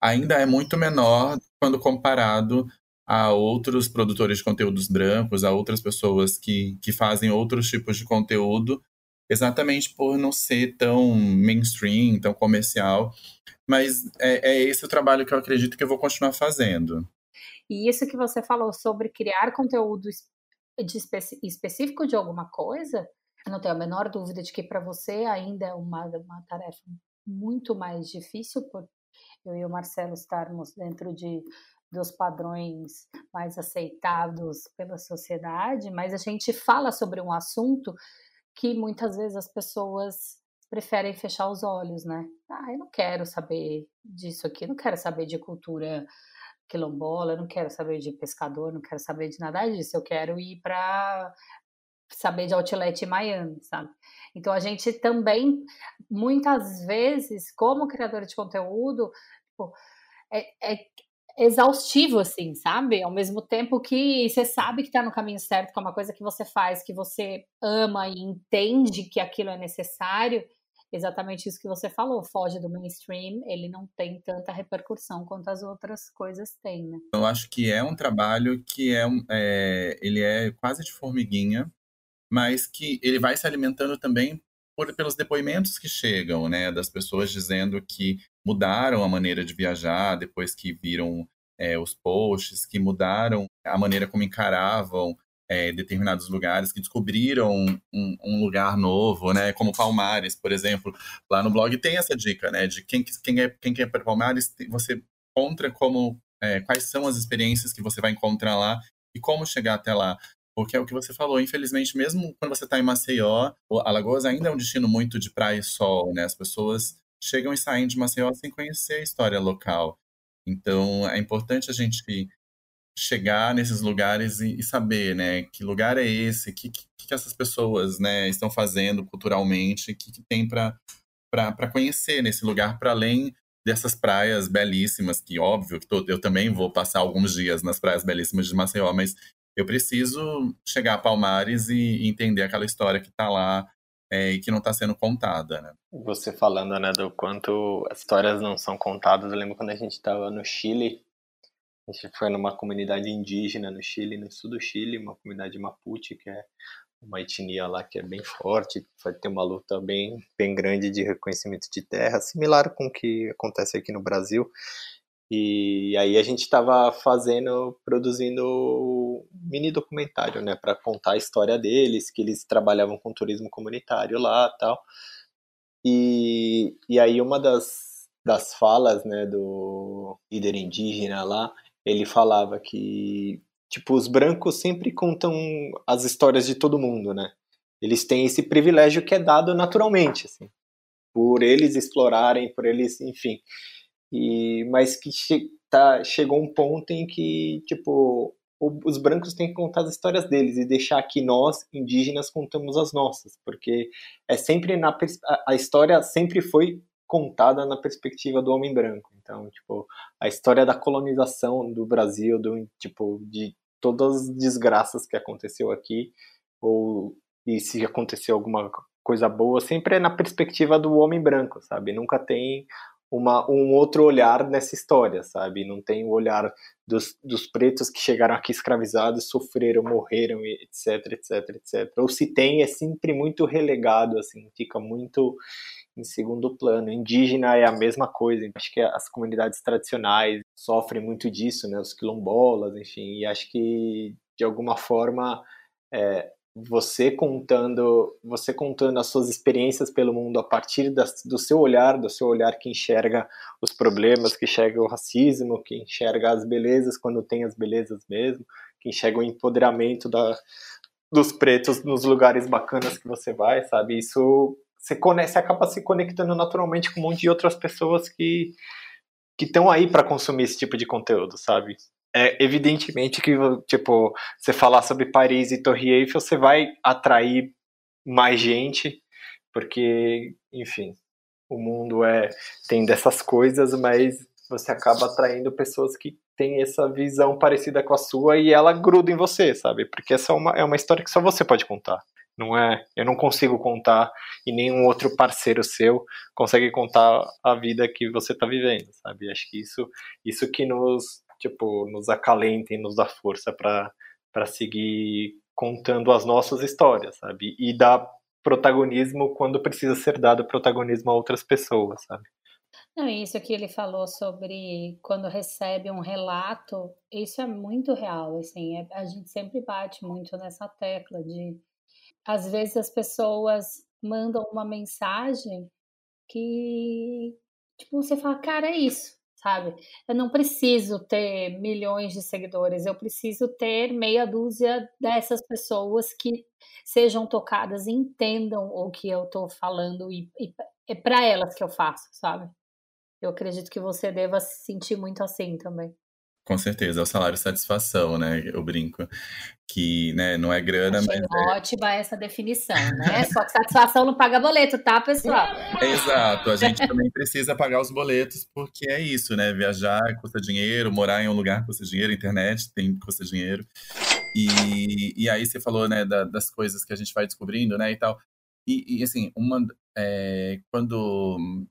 ainda é muito menor quando comparado a outros produtores de conteúdos brancos, a outras pessoas que, que fazem outros tipos de conteúdo, exatamente por não ser tão mainstream, tão comercial. Mas é, é esse o trabalho que eu acredito que eu vou continuar fazendo. E isso que você falou sobre criar conteúdo de especi específico de alguma coisa, eu não tenho a menor dúvida de que para você ainda é uma, uma tarefa muito mais difícil, por eu e o Marcelo estarmos dentro de dos padrões mais aceitados pela sociedade, mas a gente fala sobre um assunto que muitas vezes as pessoas preferem fechar os olhos, né? Ah, eu não quero saber disso aqui, não quero saber de cultura quilombola, não quero saber de pescador, não quero saber de nada disso, eu quero ir para saber de outlet em Miami, sabe? Então a gente também, muitas vezes, como criador de conteúdo, tipo, é, é, exaustivo, assim, sabe? Ao mesmo tempo que você sabe que tá no caminho certo, que é uma coisa que você faz, que você ama e entende que aquilo é necessário, exatamente isso que você falou, foge do mainstream, ele não tem tanta repercussão quanto as outras coisas têm, né? Eu acho que é um trabalho que é, é ele é quase de formiguinha, mas que ele vai se alimentando também por, pelos depoimentos que chegam, né, das pessoas dizendo que mudaram a maneira de viajar depois que viram é, os posts, que mudaram a maneira como encaravam é, determinados lugares, que descobriram um, um, lugar novo, né, como Palmares, por exemplo. Lá no blog tem essa dica, né, de quem, quem é quem quer para Palmares, você encontra como é, quais são as experiências que você vai encontrar lá e como chegar até lá. Porque é o que você falou, infelizmente, mesmo quando você está em Maceió, Alagoas ainda é um destino muito de praia e sol, né? As pessoas chegam e saem de Maceió sem conhecer a história local. Então, é importante a gente chegar nesses lugares e, e saber, né, que lugar é esse, que, que, que essas pessoas, né, estão fazendo culturalmente, o que, que tem para conhecer nesse lugar, para além dessas praias belíssimas, que óbvio que tô, eu também vou passar alguns dias nas praias belíssimas de Maceió, mas eu preciso chegar a Palmares e entender aquela história que está lá é, e que não está sendo contada, né? Você falando, né, do quanto as histórias não são contadas, eu lembro quando a gente estava no Chile, a gente foi numa comunidade indígena no Chile, no sul do Chile, uma comunidade Mapuche, que é uma etnia lá que é bem forte, vai ter uma luta bem, bem grande de reconhecimento de terra, similar com o que acontece aqui no Brasil. E aí a gente estava fazendo, produzindo mini documentário, né, para contar a história deles, que eles trabalhavam com turismo comunitário lá, tal. E, e aí uma das, das falas, né, do líder indígena lá, ele falava que tipo os brancos sempre contam as histórias de todo mundo, né? Eles têm esse privilégio que é dado naturalmente, assim, por eles explorarem, por eles, enfim. E, mas que che tá, chegou um ponto em que, tipo, o, os brancos têm que contar as histórias deles e deixar que nós, indígenas, contamos as nossas, porque é sempre na a, a história sempre foi contada na perspectiva do homem branco. Então, tipo, a história da colonização do Brasil, do tipo de todas as desgraças que aconteceu aqui, ou e se aconteceu alguma coisa boa, sempre é na perspectiva do homem branco, sabe? Nunca tem uma, um outro olhar nessa história, sabe? Não tem o olhar dos, dos pretos que chegaram aqui escravizados, sofreram, morreram, etc, etc, etc. Ou se tem, é sempre muito relegado, assim, fica muito em segundo plano. Indígena é a mesma coisa. Acho que as comunidades tradicionais sofrem muito disso, né? Os quilombolas, enfim. E acho que de alguma forma é, você contando você contando as suas experiências pelo mundo a partir das, do seu olhar do seu olhar que enxerga os problemas que enxerga o racismo que enxerga as belezas quando tem as belezas mesmo que enxerga o empoderamento da, dos pretos nos lugares bacanas que você vai sabe? Isso você, você acaba se conectando naturalmente com um monte de outras pessoas que que estão aí para consumir esse tipo de conteúdo sabe é evidentemente que, tipo, você falar sobre Paris e Torre Eiffel, você vai atrair mais gente, porque, enfim, o mundo é tem dessas coisas, mas você acaba atraindo pessoas que têm essa visão parecida com a sua e ela gruda em você, sabe? Porque essa é uma, é uma história que só você pode contar. Não é, eu não consigo contar e nenhum outro parceiro seu consegue contar a vida que você está vivendo, sabe? Acho que isso, isso que nos tipo, nos acalenta e nos dá força para seguir contando as nossas histórias, sabe? E dar protagonismo quando precisa ser dado protagonismo a outras pessoas, sabe? Não, isso que ele falou sobre quando recebe um relato, isso é muito real, assim, é, a gente sempre bate muito nessa tecla de às vezes as pessoas mandam uma mensagem que tipo você fala, cara, é isso sabe? Eu não preciso ter milhões de seguidores, eu preciso ter meia dúzia dessas pessoas que sejam tocadas entendam o que eu estou falando e, e é para elas que eu faço, sabe? Eu acredito que você deva se sentir muito assim também. Com certeza, é o salário satisfação, né? Eu brinco. Que né, não é grana, Achei mas. É ótima é... essa definição, né? Só que satisfação não paga boleto, tá, pessoal? Exato, a gente também precisa pagar os boletos, porque é isso, né? Viajar custa dinheiro, morar em um lugar custa dinheiro, internet tem, custa dinheiro. E, e aí você falou, né, da, das coisas que a gente vai descobrindo, né, e tal. E, e assim, uma. É, quando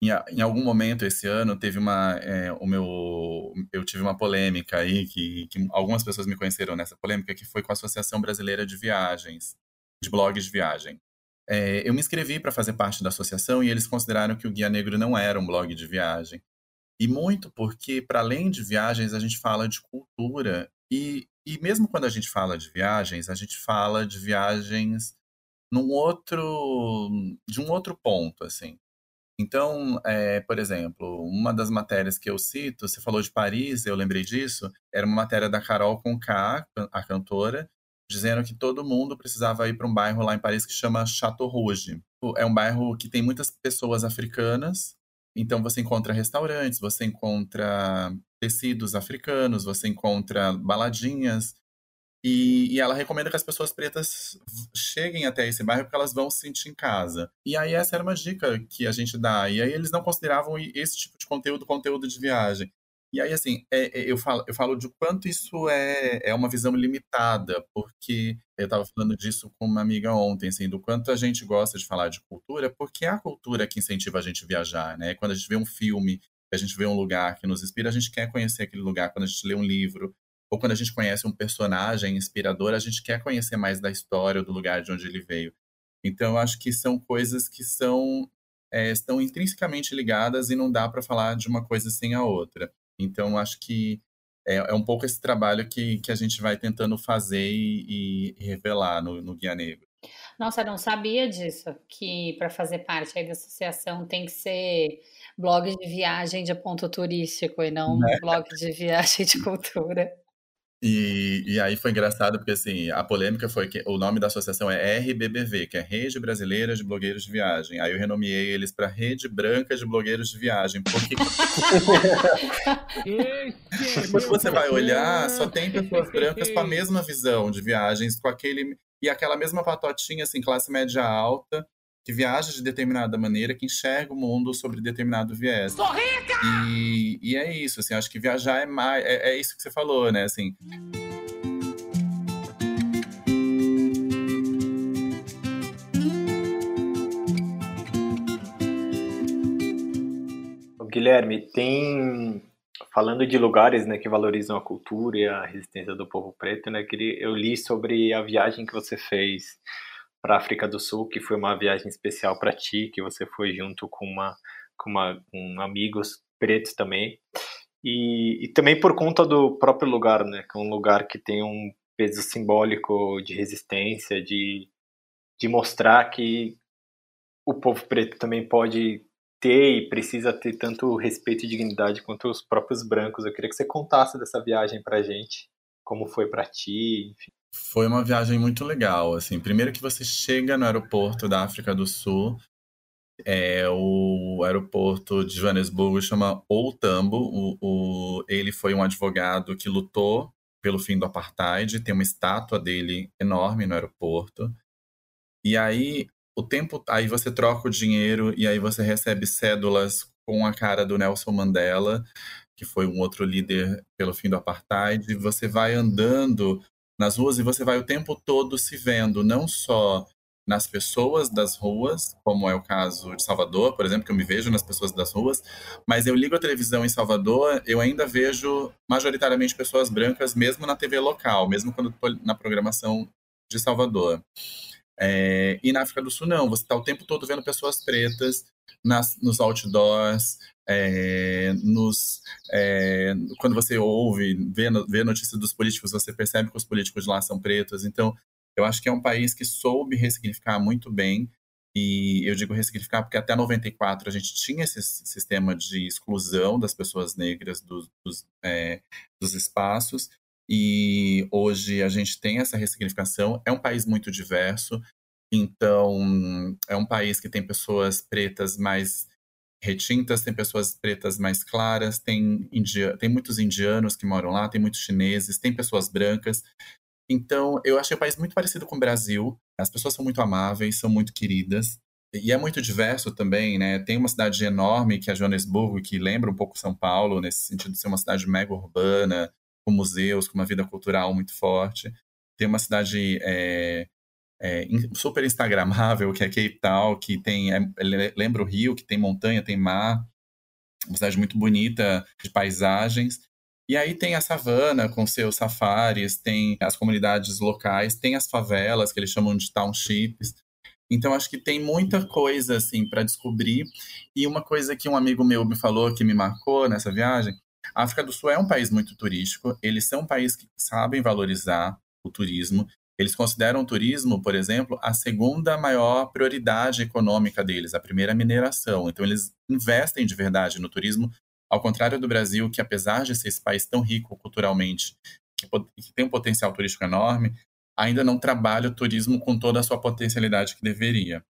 em, em, algum momento esse ano teve uma é, o meu eu tive uma polêmica aí que, que, algumas pessoas me conheceram nessa polêmica que foi com a Associação Brasileira de Viagens de blogs de viagem. É, eu me inscrevi para fazer parte da associação e eles consideraram que o Guia Negro não era um blog de viagem. E muito porque para além de viagens a gente fala de cultura. E, e mesmo quando a gente fala de viagens a gente fala de viagens num outro de um outro ponto assim então, é, por exemplo, uma das matérias que eu cito, você falou de Paris, eu lembrei disso, era uma matéria da Carol Conká, a cantora, dizendo que todo mundo precisava ir para um bairro lá em Paris que chama Chateau Rouge. É um bairro que tem muitas pessoas africanas, então você encontra restaurantes, você encontra tecidos africanos, você encontra baladinhas, e, e, ela recomenda que as pessoas pretas cheguem até esse bairro porque elas vão se sentir em casa. E aí essa era uma dica que a gente dá. E aí eles não consideravam esse tipo de conteúdo conteúdo de viagem. E aí, assim, é, é, eu, falo, eu falo de quanto isso é, é uma visão limitada, porque eu estava falando disso com uma amiga ontem, assim, do quanto a gente gosta de falar de cultura, porque é a cultura que incentiva a gente a viajar, né? Quando a gente vê um filme, a gente vê um lugar que nos inspira, a gente quer conhecer aquele lugar. Quando a gente lê um livro, ou quando a gente conhece um personagem inspirador, a gente quer conhecer mais da história, do lugar de onde ele veio. Então, eu acho que são coisas que são é, estão intrinsecamente ligadas e não dá para falar de uma coisa sem a outra. Então, acho que é, é, um pouco esse trabalho que, que a gente vai tentando fazer e, e revelar no, no Guia Negro. Nossa, eu não sabia disso, que para fazer parte aí da associação tem que ser blog de viagem de ponto turístico e não né? blog de viagem de cultura. E, e aí foi engraçado porque assim, a polêmica foi que o nome da associação é RBBV, que é Rede Brasileira de Blogueiros de Viagem. Aí eu renomeei eles para Rede Branca de Blogueiros de Viagem. Porque quando você vai olhar, só tem pessoas brancas com a mesma visão de viagens, com aquele e aquela mesma patotinha assim, classe média alta, que viaja de determinada maneira, que enxerga o mundo sobre determinado viés. Sou rica! E, e é isso, assim, acho que viajar é mais. É, é isso que você falou, né? Assim. Guilherme, tem falando de lugares né, que valorizam a cultura e a resistência do povo preto, né, eu li sobre a viagem que você fez para a África do Sul, que foi uma viagem especial para ti, que você foi junto com uma com, uma, com amigos pretos também. E, e, também por conta do próprio lugar, né, que é um lugar que tem um peso simbólico de resistência, de, de mostrar que o povo preto também pode ter e precisa ter tanto respeito e dignidade quanto os próprios brancos. Eu queria que você contasse dessa viagem pra gente, como foi para ti, enfim. Foi uma viagem muito legal, assim. Primeiro que você chega no aeroporto da África do Sul, é o aeroporto de Joanesburgo chama Old Tambo. O, o, ele foi um advogado que lutou pelo fim do apartheid. Tem uma estátua dele enorme no aeroporto. E aí o tempo, aí você troca o dinheiro e aí você recebe cédulas com a cara do Nelson Mandela, que foi um outro líder pelo fim do apartheid. Você vai andando nas ruas e você vai o tempo todo se vendo, não só nas pessoas das ruas, como é o caso de Salvador, por exemplo, que eu me vejo nas pessoas das ruas, mas eu ligo a televisão em Salvador, eu ainda vejo majoritariamente pessoas brancas, mesmo na TV local, mesmo quando estou na programação de Salvador. É, e na África do Sul, não, você está o tempo todo vendo pessoas pretas nas, nos outdoors, é, nos, é, quando você ouve, vê, vê notícias dos políticos, você percebe que os políticos de lá são pretos. Então, eu acho que é um país que soube ressignificar muito bem. E eu digo ressignificar porque até 94 a gente tinha esse sistema de exclusão das pessoas negras dos, dos, é, dos espaços. E hoje a gente tem essa ressignificação. É um país muito diverso. Então, é um país que tem pessoas pretas mais retintas, tem pessoas pretas mais claras, tem, india, tem muitos indianos que moram lá, tem muitos chineses, tem pessoas brancas. Então, eu achei o país muito parecido com o Brasil. As pessoas são muito amáveis, são muito queridas. E é muito diverso também, né? Tem uma cidade enorme, que é Joanesburgo, que lembra um pouco São Paulo, nesse sentido de ser uma cidade mega urbana, com museus, com uma vida cultural muito forte. Tem uma cidade é, é, super instagramável, que é Cape Town, que tem, é, lembra o Rio, que tem montanha, tem mar, uma cidade muito bonita de paisagens. E aí tem a savana com seus safaris, tem as comunidades locais, tem as favelas, que eles chamam de townships. Então acho que tem muita coisa assim para descobrir. E uma coisa que um amigo meu me falou que me marcou nessa viagem, a África do Sul é um país muito turístico, eles são um país que sabem valorizar o turismo, eles consideram o turismo, por exemplo, a segunda maior prioridade econômica deles, a primeira mineração. Então, eles investem de verdade no turismo, ao contrário do Brasil, que apesar de ser esse país tão rico culturalmente, que, que tem um potencial turístico enorme, ainda não trabalha o turismo com toda a sua potencialidade que deveria.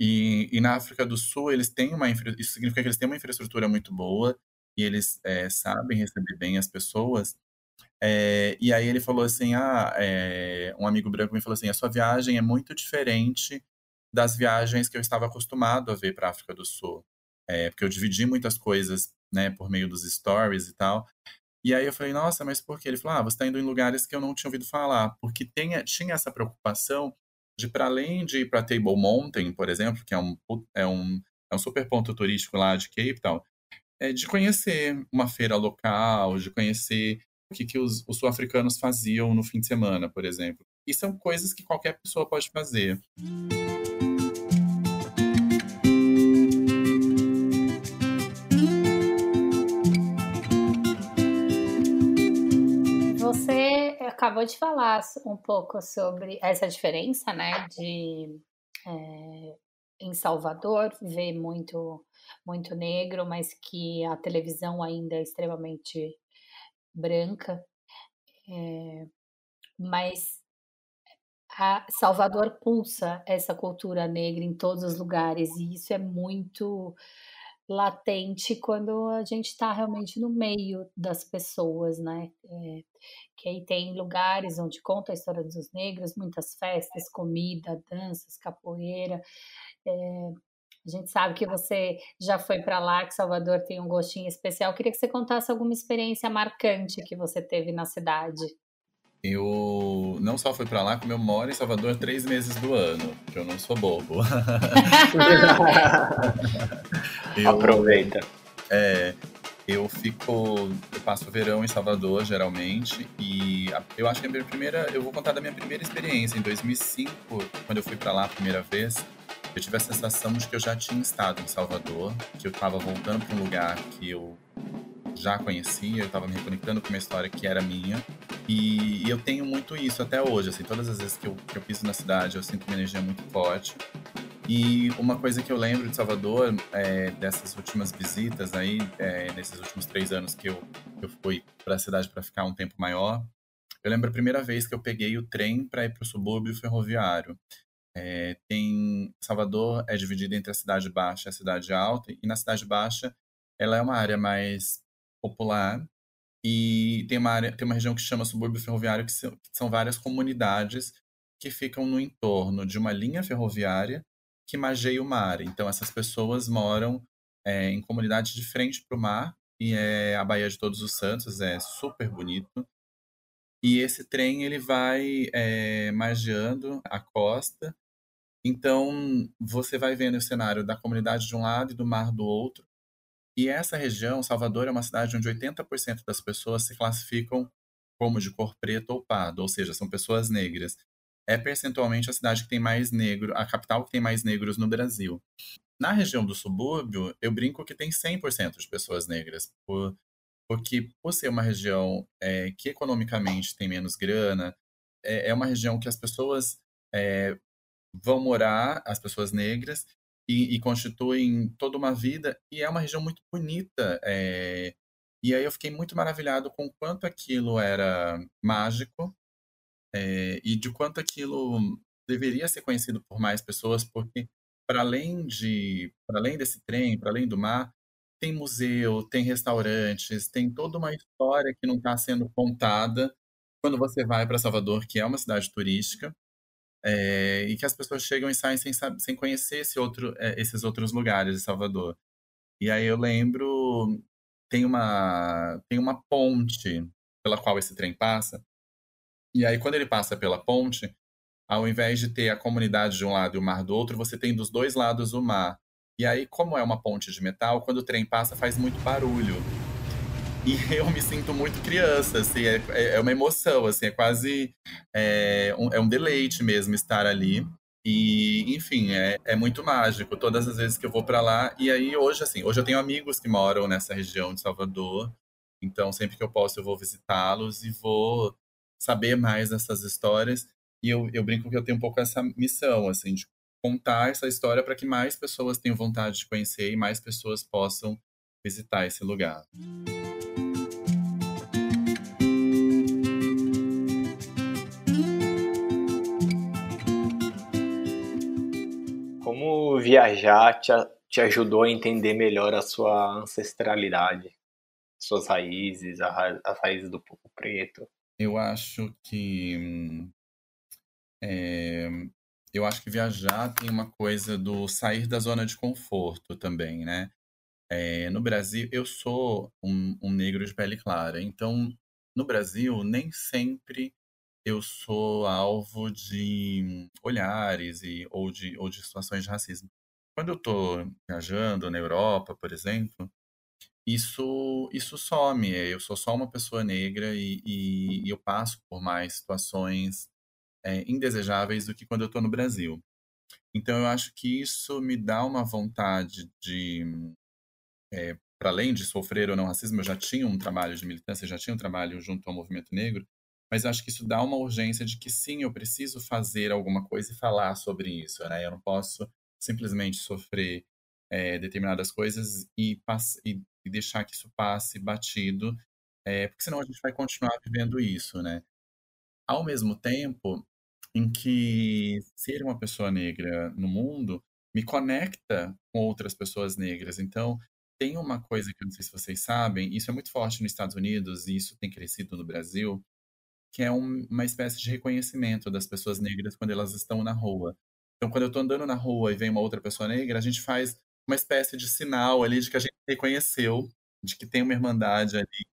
E, e na África do Sul, eles têm uma isso significa que eles têm uma infraestrutura muito boa e eles é, sabem receber bem as pessoas. É, e aí ele falou assim, ah, é, um amigo branco me falou assim, a sua viagem é muito diferente das viagens que eu estava acostumado a ver para a África do Sul, porque eu dividi muitas coisas, né, por meio dos stories e tal. E aí eu falei, nossa, mas por quê? Ele falou, ah, você está indo em lugares que eu não tinha ouvido falar, porque tem, tinha essa preocupação de, para além de ir para Table Mountain, por exemplo, que é um, é um, é um super ponto turístico lá de Cape Town, é de conhecer uma feira local, de conhecer o que, que os, os sul-africanos faziam no fim de semana, por exemplo. E são coisas que qualquer pessoa pode fazer. Você acabou de falar um pouco sobre essa diferença, né, de é, em Salvador ver muito muito negro, mas que a televisão ainda é extremamente branca. É, mas Salvador pulsa essa cultura negra em todos os lugares e isso é muito latente quando a gente está realmente no meio das pessoas, né? É, que aí tem lugares onde conta a história dos negros, muitas festas, comida, danças, capoeira. É, a gente sabe que você já foi para lá, que Salvador tem um gostinho especial. Eu queria que você contasse alguma experiência marcante que você teve na cidade. Eu não só fui para lá, como eu moro em Salvador três meses do ano, que eu não sou bobo. eu, Aproveita. É, eu fico, eu passo o verão em Salvador geralmente e eu acho que a minha primeira, eu vou contar da minha primeira experiência em 2005, quando eu fui para lá a primeira vez eu tive a sensação de que eu já tinha estado em Salvador, que eu estava voltando para um lugar que eu já conhecia, eu estava me reconectando com uma história que era minha. E, eu tenho muito isso até hoje, assim, todas as vezes que eu, que eu piso na cidade, eu sinto uma energia muito forte. E uma coisa que eu lembro de Salvador, é, dessas últimas visitas aí, é, nesses últimos três anos que eu, eu fui para a cidade para ficar um tempo maior, eu lembro a primeira vez que eu peguei o trem para ir para o subúrbio ferroviário. É, tem Salvador é dividida entre a cidade baixa e a cidade alta e na cidade baixa ela é uma área mais popular e tem uma área tem uma região que chama subúrbio ferroviário que são, que são várias comunidades que ficam no entorno de uma linha ferroviária que mageia o mar. Então essas pessoas moram é, em comunidades de frente para o mar e é a Baía de Todos os Santos é super bonito. E esse trem ele vai é, a costa então, você vai vendo o cenário da comunidade de um lado e do mar do outro. E essa região, Salvador, é uma cidade onde 80% das pessoas se classificam como de cor preta ou pardo, ou seja, são pessoas negras. É percentualmente a cidade que tem mais negro, a capital que tem mais negros no Brasil. Na região do subúrbio, eu brinco que tem 100% de pessoas negras, por, porque por ser uma região é, que economicamente tem menos grana, é, é uma região que as pessoas é, vão morar, as pessoas negras, e, e, constituem toda uma vida, e é uma região muito bonita. É, e aí eu fiquei muito maravilhado com quanto aquilo era mágico é, e de quanto aquilo deveria ser conhecido por mais pessoas, porque para além de, para além desse trem, para além do mar, tem museu, tem restaurantes, tem toda uma história que não está sendo contada quando você vai para Salvador, que é uma cidade turística. É, e que as pessoas chegam e saem sem, sem conhecer esse outro, é, esses outros lugares de Salvador. E aí eu lembro, tem uma, tem uma ponte pela qual esse trem passa, e aí quando ele passa pela ponte, ao invés de ter a comunidade de um lado e o mar do outro, você tem dos dois lados o mar. E aí, como é uma ponte de metal, quando o trem passa faz muito barulho. E eu me sinto muito criança, assim, é, é, é uma emoção, assim, é quase é um, é um deleite mesmo estar ali. E, enfim, é, é muito mágico todas as vezes que eu vou para lá. E aí, hoje, assim, hoje eu tenho amigos que moram nessa região de Salvador. Então, sempre que eu posso, eu vou visitá-los e vou saber mais dessas histórias. E eu, eu brinco que eu tenho um pouco essa missão, assim, de contar essa história para que mais pessoas tenham vontade de conhecer e mais pessoas possam visitar esse lugar. Viajar te, te ajudou a entender melhor a sua ancestralidade, suas raízes, a, as raízes do povo preto? Eu acho que. É, eu acho que viajar tem uma coisa do sair da zona de conforto também, né? É, no Brasil, eu sou um, um negro de pele clara, então no Brasil nem sempre eu sou alvo de olhares e, ou, de, ou de situações de racismo. Quando eu estou viajando na Europa, por exemplo, isso, isso some. Eu sou só uma pessoa negra e, e, e eu passo por mais situações é, indesejáveis do que quando eu estou no Brasil. Então, eu acho que isso me dá uma vontade de, é, para além de sofrer ou não racismo, eu já tinha um trabalho de militância, já tinha um trabalho junto ao movimento negro, mas eu acho que isso dá uma urgência de que sim, eu preciso fazer alguma coisa e falar sobre isso, né? Eu não posso simplesmente sofrer é, determinadas coisas e, e, e, deixar que isso passe batido, é, porque senão a gente vai continuar vivendo isso, né? Ao mesmo tempo em que ser uma pessoa negra no mundo me conecta com outras pessoas negras. Então, tem uma coisa que eu não sei se vocês sabem, isso é muito forte nos Estados Unidos e isso tem crescido no Brasil, que é um, uma espécie de reconhecimento das pessoas negras quando elas estão na rua. Então, quando eu estou andando na rua e vem uma outra pessoa negra, a gente faz uma espécie de sinal ali de que a gente reconheceu, de que tem uma irmandade ali.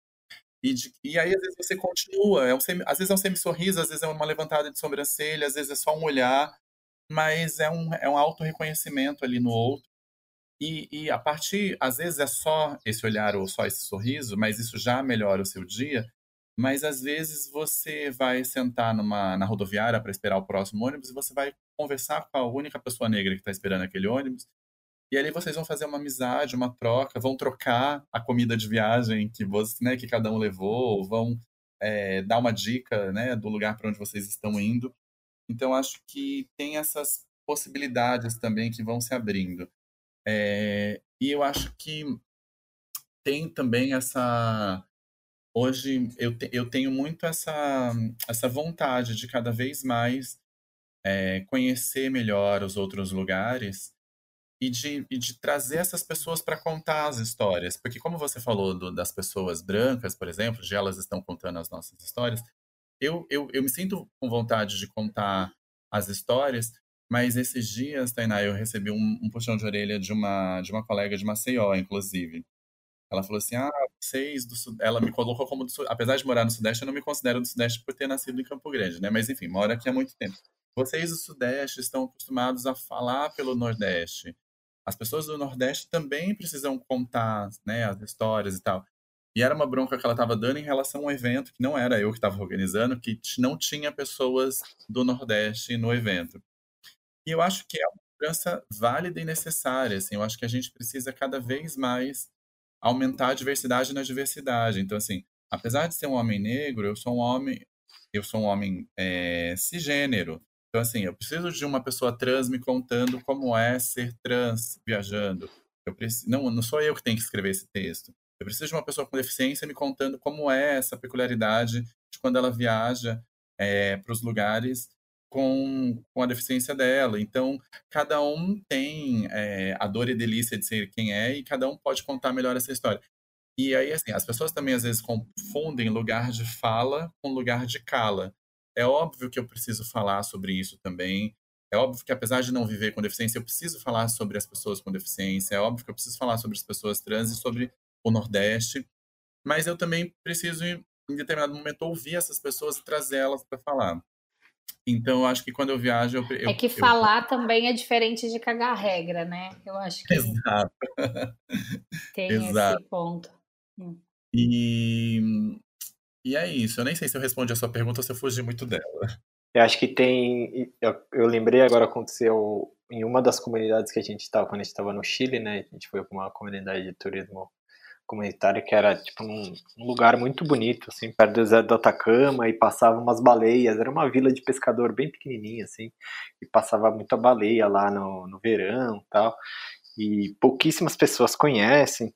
E, de, e aí, às vezes, você continua. É um semi, às vezes é um semi-sorriso, às vezes é uma levantada de sobrancelha, às vezes é só um olhar, mas é um, é um auto-reconhecimento ali no outro. E, e, a partir, às vezes é só esse olhar ou só esse sorriso, mas isso já melhora o seu dia. Mas às vezes você vai sentar numa, na rodoviária para esperar o próximo ônibus e você vai conversar com a única pessoa negra que está esperando aquele ônibus. E ali vocês vão fazer uma amizade, uma troca, vão trocar a comida de viagem que você, né, que cada um levou, vão é, dar uma dica, né, do lugar para onde vocês estão indo. Então acho que tem essas possibilidades também que vão se abrindo. É, e eu acho que tem também essa hoje eu, te, eu tenho muito essa, essa vontade de cada vez mais é, conhecer melhor os outros lugares e de, e de trazer essas pessoas para contar as histórias. Porque, como você falou do, das pessoas brancas, por exemplo, de elas estão contando as nossas histórias, eu, eu, eu me sinto com vontade de contar as histórias, mas esses dias, Tainá, eu recebi um, um puxão de orelha de uma, de uma colega de Maceió, inclusive. Ela falou assim: ah, vocês do Sudeste. Ela me colocou como do Apesar de morar no Sudeste, eu não me considero do Sudeste por ter nascido em Campo Grande, né? Mas enfim, moro aqui há muito tempo. Vocês do Sudeste estão acostumados a falar pelo Nordeste. As pessoas do Nordeste também precisam contar né, as histórias e tal. E era uma bronca que ela estava dando em relação a um evento que não era eu que estava organizando, que não tinha pessoas do Nordeste no evento. E eu acho que é uma mudança válida e necessária. Assim, eu acho que a gente precisa cada vez mais aumentar a diversidade na diversidade. Então, assim, apesar de ser um homem negro, eu sou um homem, eu sou um homem é, cisgênero. Então, assim, eu preciso de uma pessoa trans me contando como é ser trans viajando. Eu preciso, não, não sou eu que tenho que escrever esse texto. Eu preciso de uma pessoa com deficiência me contando como é essa peculiaridade de quando ela viaja é, para os lugares com, com a deficiência dela. Então, cada um tem é, a dor e delícia de ser quem é e cada um pode contar melhor essa história. E aí, assim, as pessoas também às vezes confundem lugar de fala com lugar de cala. É óbvio que eu preciso falar sobre isso também. É óbvio que, apesar de não viver com deficiência, eu preciso falar sobre as pessoas com deficiência. É óbvio que eu preciso falar sobre as pessoas trans e sobre o Nordeste. Mas eu também preciso, em determinado momento, ouvir essas pessoas e trazê-las para falar. Então, eu acho que quando eu viajo. Eu, eu é que falar eu... também é diferente de cagar regra, né? Eu acho que. Exato. Tem Exato. esse ponto. Hum. E, e é isso. Eu nem sei se eu respondi a sua pergunta ou se eu fugi muito dela. Eu acho que tem. Eu, eu lembrei agora aconteceu em uma das comunidades que a gente estava, quando a gente estava no Chile, né? A gente foi para uma comunidade de turismo comunitário que era tipo um, um, lugar muito bonito, assim, perto do deserto do Atacama e passava umas baleias, era uma vila de pescador bem pequenininha, assim, e passava muita baleia lá no, no verão tal, e pouquíssimas pessoas conhecem,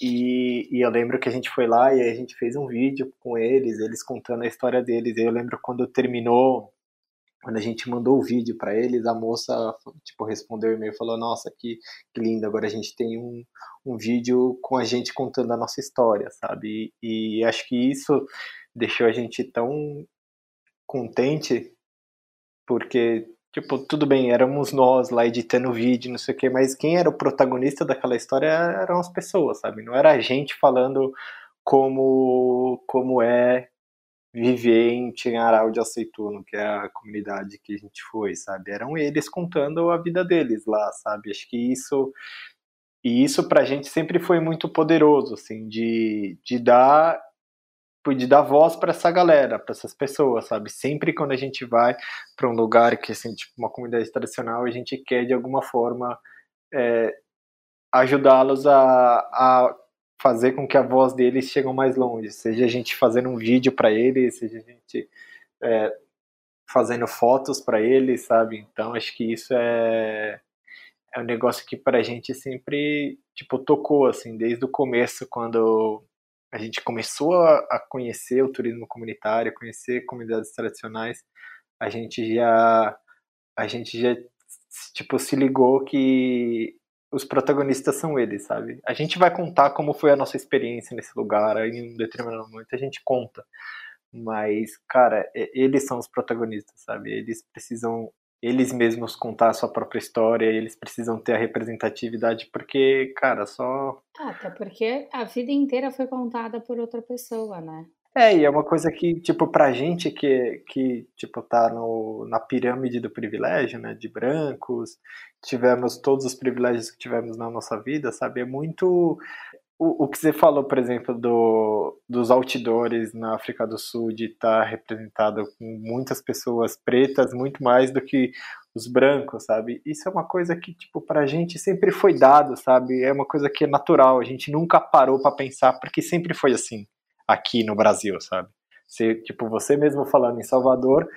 e, e, eu lembro que a gente foi lá e a gente fez um vídeo com eles, eles contando a história deles, e eu lembro quando terminou quando a gente mandou o vídeo para eles, a moça tipo respondeu o e-mail e falou: "Nossa, que, que lindo! Agora a gente tem um, um vídeo com a gente contando a nossa história, sabe? E, e acho que isso deixou a gente tão contente porque tipo, tudo bem, éramos nós lá editando o vídeo, não sei o que, mas quem era o protagonista daquela história eram as pessoas, sabe? Não era a gente falando como como é viver em Tinharal de Aceituno, que é a comunidade que a gente foi, sabe? Eram eles contando a vida deles lá, sabe? Acho que isso e isso pra gente sempre foi muito poderoso, assim, de, de dar de dar voz para essa galera, para essas pessoas, sabe? Sempre quando a gente vai para um lugar que assim, tipo uma comunidade tradicional, a gente quer de alguma forma é, ajudá-los a, a fazer com que a voz deles chegue mais longe, seja a gente fazendo um vídeo para eles, seja a gente é, fazendo fotos para eles, sabe? Então acho que isso é é um negócio que para a gente sempre tipo tocou assim desde o começo quando a gente começou a, conhecer o turismo comunitário, conhecer comunidades tradicionais, a gente já a gente já tipo se ligou que os protagonistas são eles, sabe? A gente vai contar como foi a nossa experiência nesse lugar, em um determinado momento a gente conta. Mas, cara, eles são os protagonistas, sabe? Eles precisam eles mesmos contar a sua própria história, eles precisam ter a representatividade, porque, cara, só. Ah, até porque a vida inteira foi contada por outra pessoa, né? É, e é uma coisa que, tipo, pra gente que, que tipo, tá no, na pirâmide do privilégio, né, de brancos, tivemos todos os privilégios que tivemos na nossa vida, sabe, é muito o, o que você falou, por exemplo, do, dos outdoors na África do Sul, de estar tá representado com muitas pessoas pretas, muito mais do que os brancos, sabe? Isso é uma coisa que, tipo, pra gente sempre foi dado, sabe? É uma coisa que é natural, a gente nunca parou para pensar, porque sempre foi assim aqui no Brasil, sabe? Você, tipo, você mesmo falando em Salvador,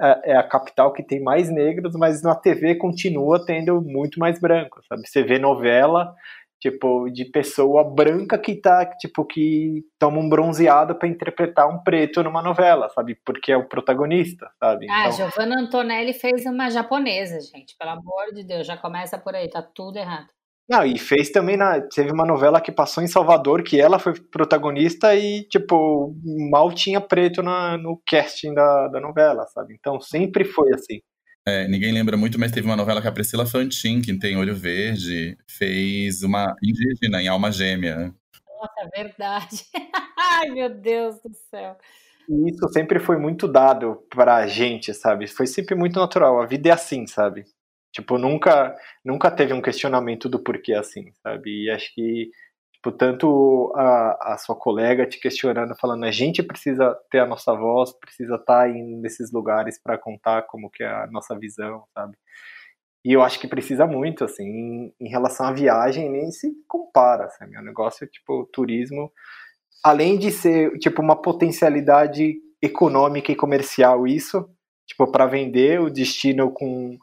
é, é a capital que tem mais negros, mas na TV continua tendo muito mais brancos, sabe? Você vê novela, tipo, de pessoa branca que tá, tipo, que toma um bronzeado para interpretar um preto numa novela, sabe? Porque é o protagonista, sabe? Ah, então... Giovanna Antonelli fez uma japonesa, gente, pelo amor de Deus, já começa por aí, tá tudo errado. Não, e fez também na. Teve uma novela que passou em Salvador que ela foi protagonista e, tipo, mal tinha preto na, no casting da, da novela, sabe? Então sempre foi assim. É, ninguém lembra muito, mas teve uma novela que a Priscila Fantin, que tem olho verde, fez uma indígena em Alma Gêmea. Nossa, é verdade. Ai, meu Deus do céu. E isso sempre foi muito dado pra gente, sabe? Foi sempre muito natural. A vida é assim, sabe? Tipo, nunca, nunca teve um questionamento do porquê assim, sabe? E acho que Tipo, tanto a, a sua colega te questionando, falando, a gente precisa ter a nossa voz, precisa estar tá nesses lugares para contar como que é a nossa visão, sabe? E eu acho que precisa muito, assim, em, em relação à viagem, nem se compara, sabe? O negócio, tipo, turismo, além de ser, tipo, uma potencialidade econômica e comercial isso, tipo, para vender o destino com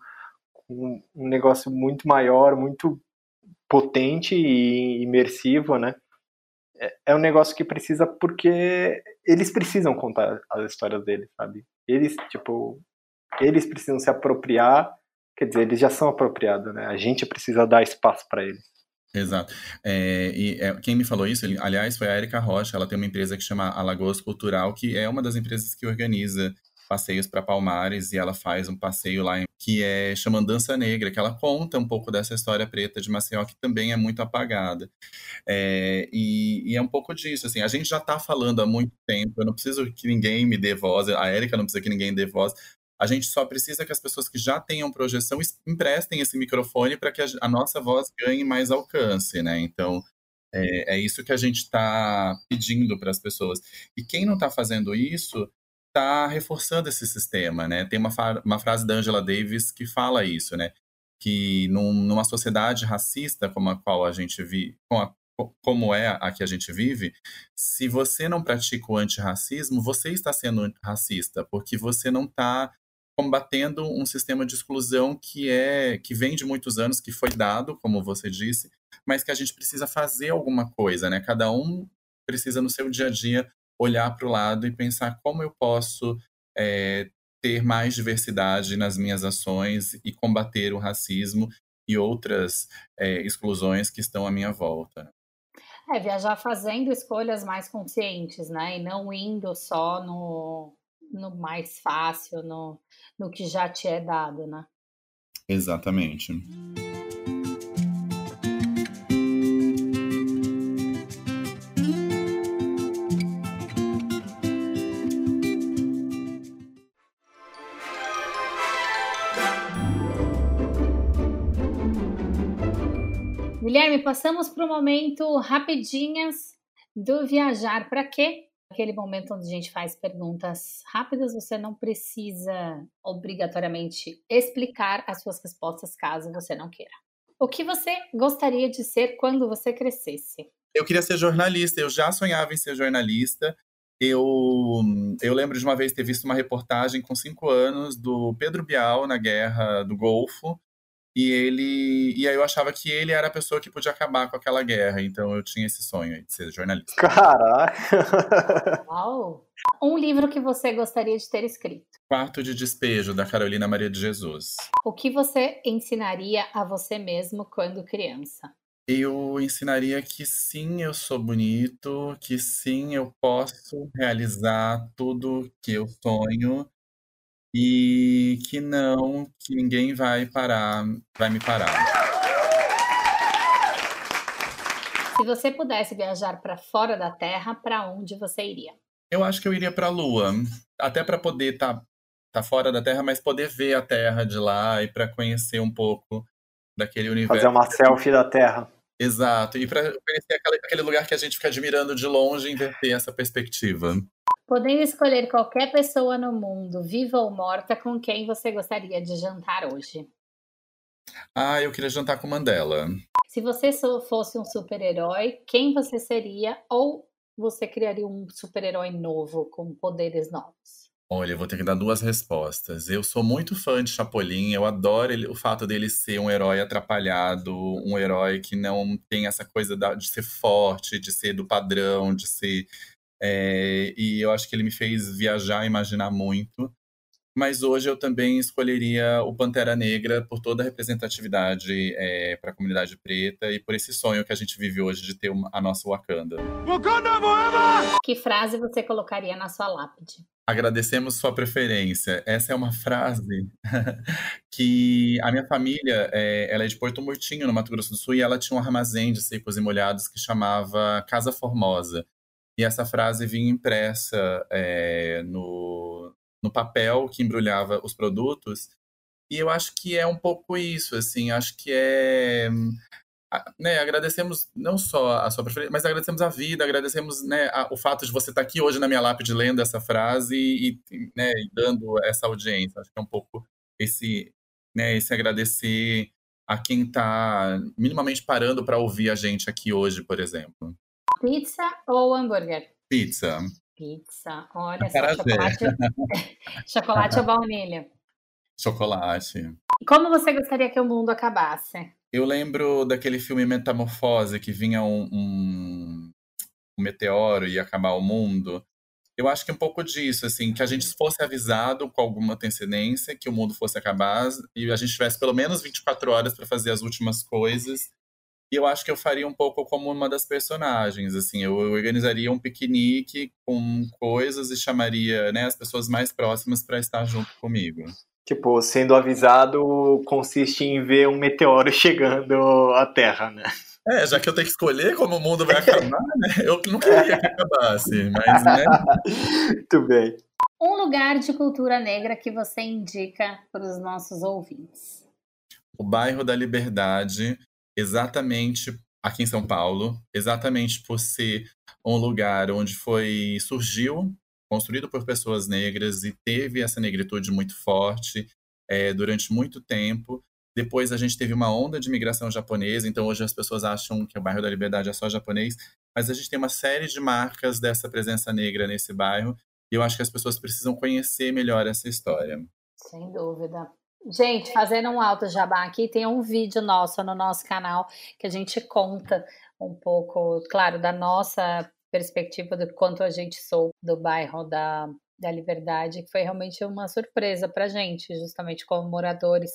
um, um negócio muito maior, muito potente e imersivo, né? É, é um negócio que precisa porque eles precisam contar as histórias deles, sabe? Eles, tipo, eles precisam se apropriar, quer dizer, eles já são apropriados, né? A gente precisa dar espaço para eles. Exato. É, e é, quem me falou isso, aliás, foi a Erika Rocha. Ela tem uma empresa que chama Alagoas Cultural, que é uma das empresas que organiza passeios para Palmares e ela faz um passeio lá que é chama Dança Negra, que ela conta um pouco dessa história preta de Maceió que também é muito apagada. É, e, e, é um pouco disso, assim, a gente já está falando há muito tempo, eu não preciso que ninguém me dê voz, a Érica não precisa que ninguém dê voz, a gente só precisa que as pessoas que já tenham projeção emprestem esse microfone para que a, a, nossa voz ganhe mais alcance, né? Então, é, é isso que a gente está pedindo para as pessoas. E quem não está fazendo isso está reforçando esse sistema, né? Tem uma, uma frase da Angela Davis que fala isso, né? Que num, numa sociedade racista como a qual a gente vive, com como é a que a gente vive, se você não pratica o antirracismo, você está sendo racista, porque você não está combatendo um sistema de exclusão que é que vem de muitos anos, que foi dado, como você disse, mas que a gente precisa fazer alguma coisa, né? Cada um precisa no seu dia a dia olhar para o lado e pensar como eu posso é, ter mais diversidade nas minhas ações e combater o racismo e outras é, exclusões que estão à minha volta. É, viajar fazendo escolhas mais conscientes, né? E não indo só no, no mais fácil, no, no que já te é dado, né? Exatamente. Guilherme, passamos para o momento rapidinhas do viajar para quê? Aquele momento onde a gente faz perguntas rápidas, você não precisa obrigatoriamente explicar as suas respostas caso você não queira. O que você gostaria de ser quando você crescesse? Eu queria ser jornalista, eu já sonhava em ser jornalista. Eu, eu lembro de uma vez ter visto uma reportagem com cinco anos do Pedro Bial na Guerra do Golfo, e ele. E aí eu achava que ele era a pessoa que podia acabar com aquela guerra. Então eu tinha esse sonho de ser jornalista. Caraca! Uau! Um livro que você gostaria de ter escrito. Quarto de Despejo, da Carolina Maria de Jesus. O que você ensinaria a você mesmo quando criança? Eu ensinaria que sim, eu sou bonito, que sim, eu posso realizar tudo que eu sonho e que não, que ninguém vai parar, vai me parar. Se você pudesse viajar para fora da Terra, para onde você iria? Eu acho que eu iria para a Lua, até para poder estar tá, tá fora da Terra, mas poder ver a Terra de lá e para conhecer um pouco daquele universo. Fazer uma selfie da Terra. Exato, e para conhecer aquele, lugar que a gente fica admirando de longe e inverter essa perspectiva. Podendo escolher qualquer pessoa no mundo, viva ou morta, com quem você gostaria de jantar hoje? Ah, eu queria jantar com Mandela. Se você fosse um super-herói, quem você seria? Ou você criaria um super-herói novo, com poderes novos? Olha, eu vou ter que dar duas respostas. Eu sou muito fã de Chapolin, eu adoro ele, o fato dele ser um herói atrapalhado, um herói que não tem essa coisa da, de ser forte, de ser do padrão, de ser é, e eu acho que ele me fez viajar, imaginar muito. Mas hoje eu também escolheria o Pantera Negra por toda a representatividade é, para a comunidade preta e por esse sonho que a gente vive hoje de ter uma, a nossa Wakanda. Wakanda Que frase você colocaria na sua lápide? Agradecemos sua preferência. Essa é uma frase que a minha família, é, ela é de Porto Murtinho, no Mato Grosso do Sul, e ela tinha um armazém de secos e molhados que chamava Casa Formosa. E essa frase vinha impressa é, no, no papel que embrulhava os produtos. E eu acho que é um pouco isso, assim, acho que é. Né, agradecemos não só a sua preferência, mas agradecemos a vida, agradecemos né, a, o fato de você estar aqui hoje na minha lápide lendo essa frase e, né, e dando essa audiência. Acho que é um pouco esse, né, esse agradecer a quem está minimamente parando para ouvir a gente aqui hoje, por exemplo. Pizza ou hambúrguer? Pizza. Pizza. Olha só, chocolate, chocolate ou baunilha? Chocolate. Como você gostaria que o mundo acabasse? Eu lembro daquele filme Metamorfose, que vinha um, um, um meteoro e ia acabar o mundo. Eu acho que é um pouco disso, assim, que a gente fosse avisado com alguma antecedência que o mundo fosse acabar e a gente tivesse pelo menos 24 horas para fazer as últimas coisas e eu acho que eu faria um pouco como uma das personagens, assim, eu organizaria um piquenique com coisas e chamaria, né, as pessoas mais próximas para estar junto comigo. Tipo, sendo avisado consiste em ver um meteoro chegando à Terra, né? É, já que eu tenho que escolher como o mundo vai acabar, né? Eu não queria que acabasse, mas, né? Muito bem. Um lugar de cultura negra que você indica para os nossos ouvintes? O bairro da Liberdade, exatamente aqui em São Paulo, exatamente por ser um lugar onde foi surgiu, construído por pessoas negras e teve essa negritude muito forte é, durante muito tempo. Depois a gente teve uma onda de imigração japonesa, então hoje as pessoas acham que o bairro da Liberdade é só japonês, mas a gente tem uma série de marcas dessa presença negra nesse bairro e eu acho que as pessoas precisam conhecer melhor essa história. Sem dúvida. Gente, fazendo um alto jabá aqui, tem um vídeo nosso no nosso canal que a gente conta um pouco, claro, da nossa perspectiva do quanto a gente soube do bairro da, da Liberdade, que foi realmente uma surpresa para a gente, justamente como moradores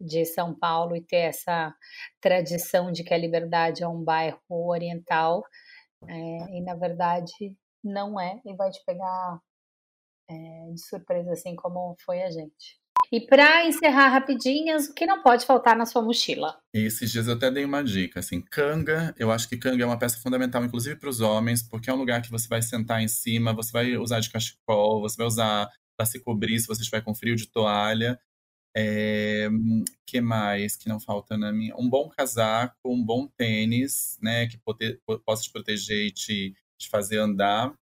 de São Paulo e ter essa tradição de que a Liberdade é um bairro oriental é, e na verdade não é e vai te pegar é, de surpresa assim como foi a gente. E para encerrar rapidinhas, o que não pode faltar na sua mochila? esses dias eu até dei uma dica, assim, canga, eu acho que canga é uma peça fundamental, inclusive para os homens, porque é um lugar que você vai sentar em cima, você vai usar de cachecol, você vai usar para se cobrir se você estiver com frio de toalha. É, que mais que não falta na minha? Um bom casaco, um bom tênis, né? Que possa te proteger e te, te fazer andar.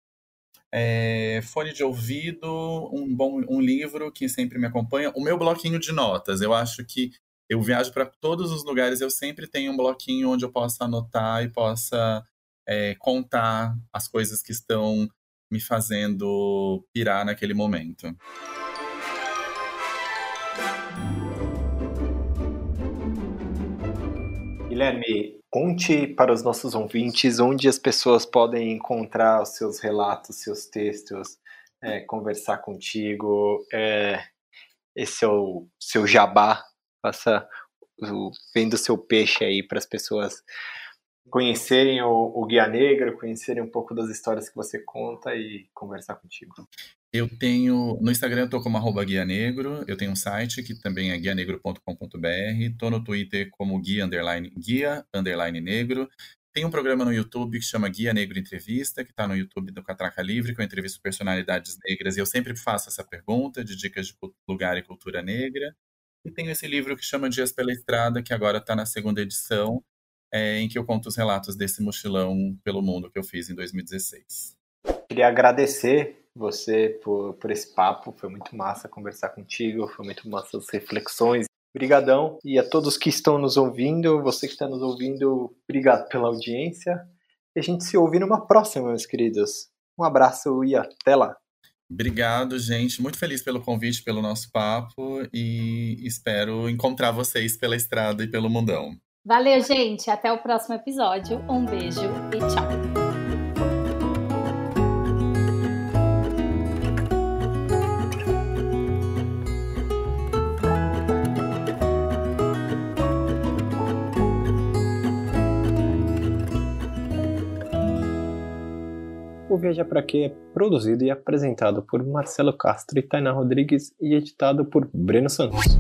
É, fone de ouvido, um bom um livro que sempre me acompanha. O meu bloquinho de notas. Eu acho que eu viajo para todos os lugares, eu sempre tenho um bloquinho onde eu possa anotar e possa é, contar as coisas que estão me fazendo pirar naquele momento. Guilherme, conte para os nossos ouvintes onde as pessoas podem encontrar os seus relatos, seus textos, é, conversar contigo. É, esse é o seu jabá. Faça o, vendo o seu peixe aí para as pessoas conhecerem o, o, Guia Negro, conhecerem um pouco das histórias que você conta e conversar contigo. Eu tenho. No Instagram eu tô como arroba Guia Negro, eu tenho um site que também é guianegro.com.br, tô no Twitter como guia underline, guia underline negro. Tem um programa no YouTube que chama Guia Negro Entrevista, que está no YouTube do Catraca Livre, que eu entrevisto personalidades negras, e eu sempre faço essa pergunta de dicas de lugar e cultura negra. E tenho esse livro que chama Dias pela Estrada, que agora está na segunda edição, é, em que eu conto os relatos desse mochilão pelo mundo que eu fiz em 2016. Queria agradecer você por, por esse papo. Foi muito massa conversar contigo, foi muito massa as reflexões. Obrigadão. E a todos que estão nos ouvindo, você que está nos ouvindo, obrigado pela audiência. E a gente se ouve numa próxima, meus queridos. Um abraço e até lá. Obrigado, gente. Muito feliz pelo convite, pelo nosso papo e espero encontrar vocês pela estrada e pelo mundão. Valeu, gente. Até o próximo episódio. Um beijo e tchau. Viajar Pra Quê é produzido e apresentado por Marcelo Castro e Tainá Rodrigues e editado por Breno Santos.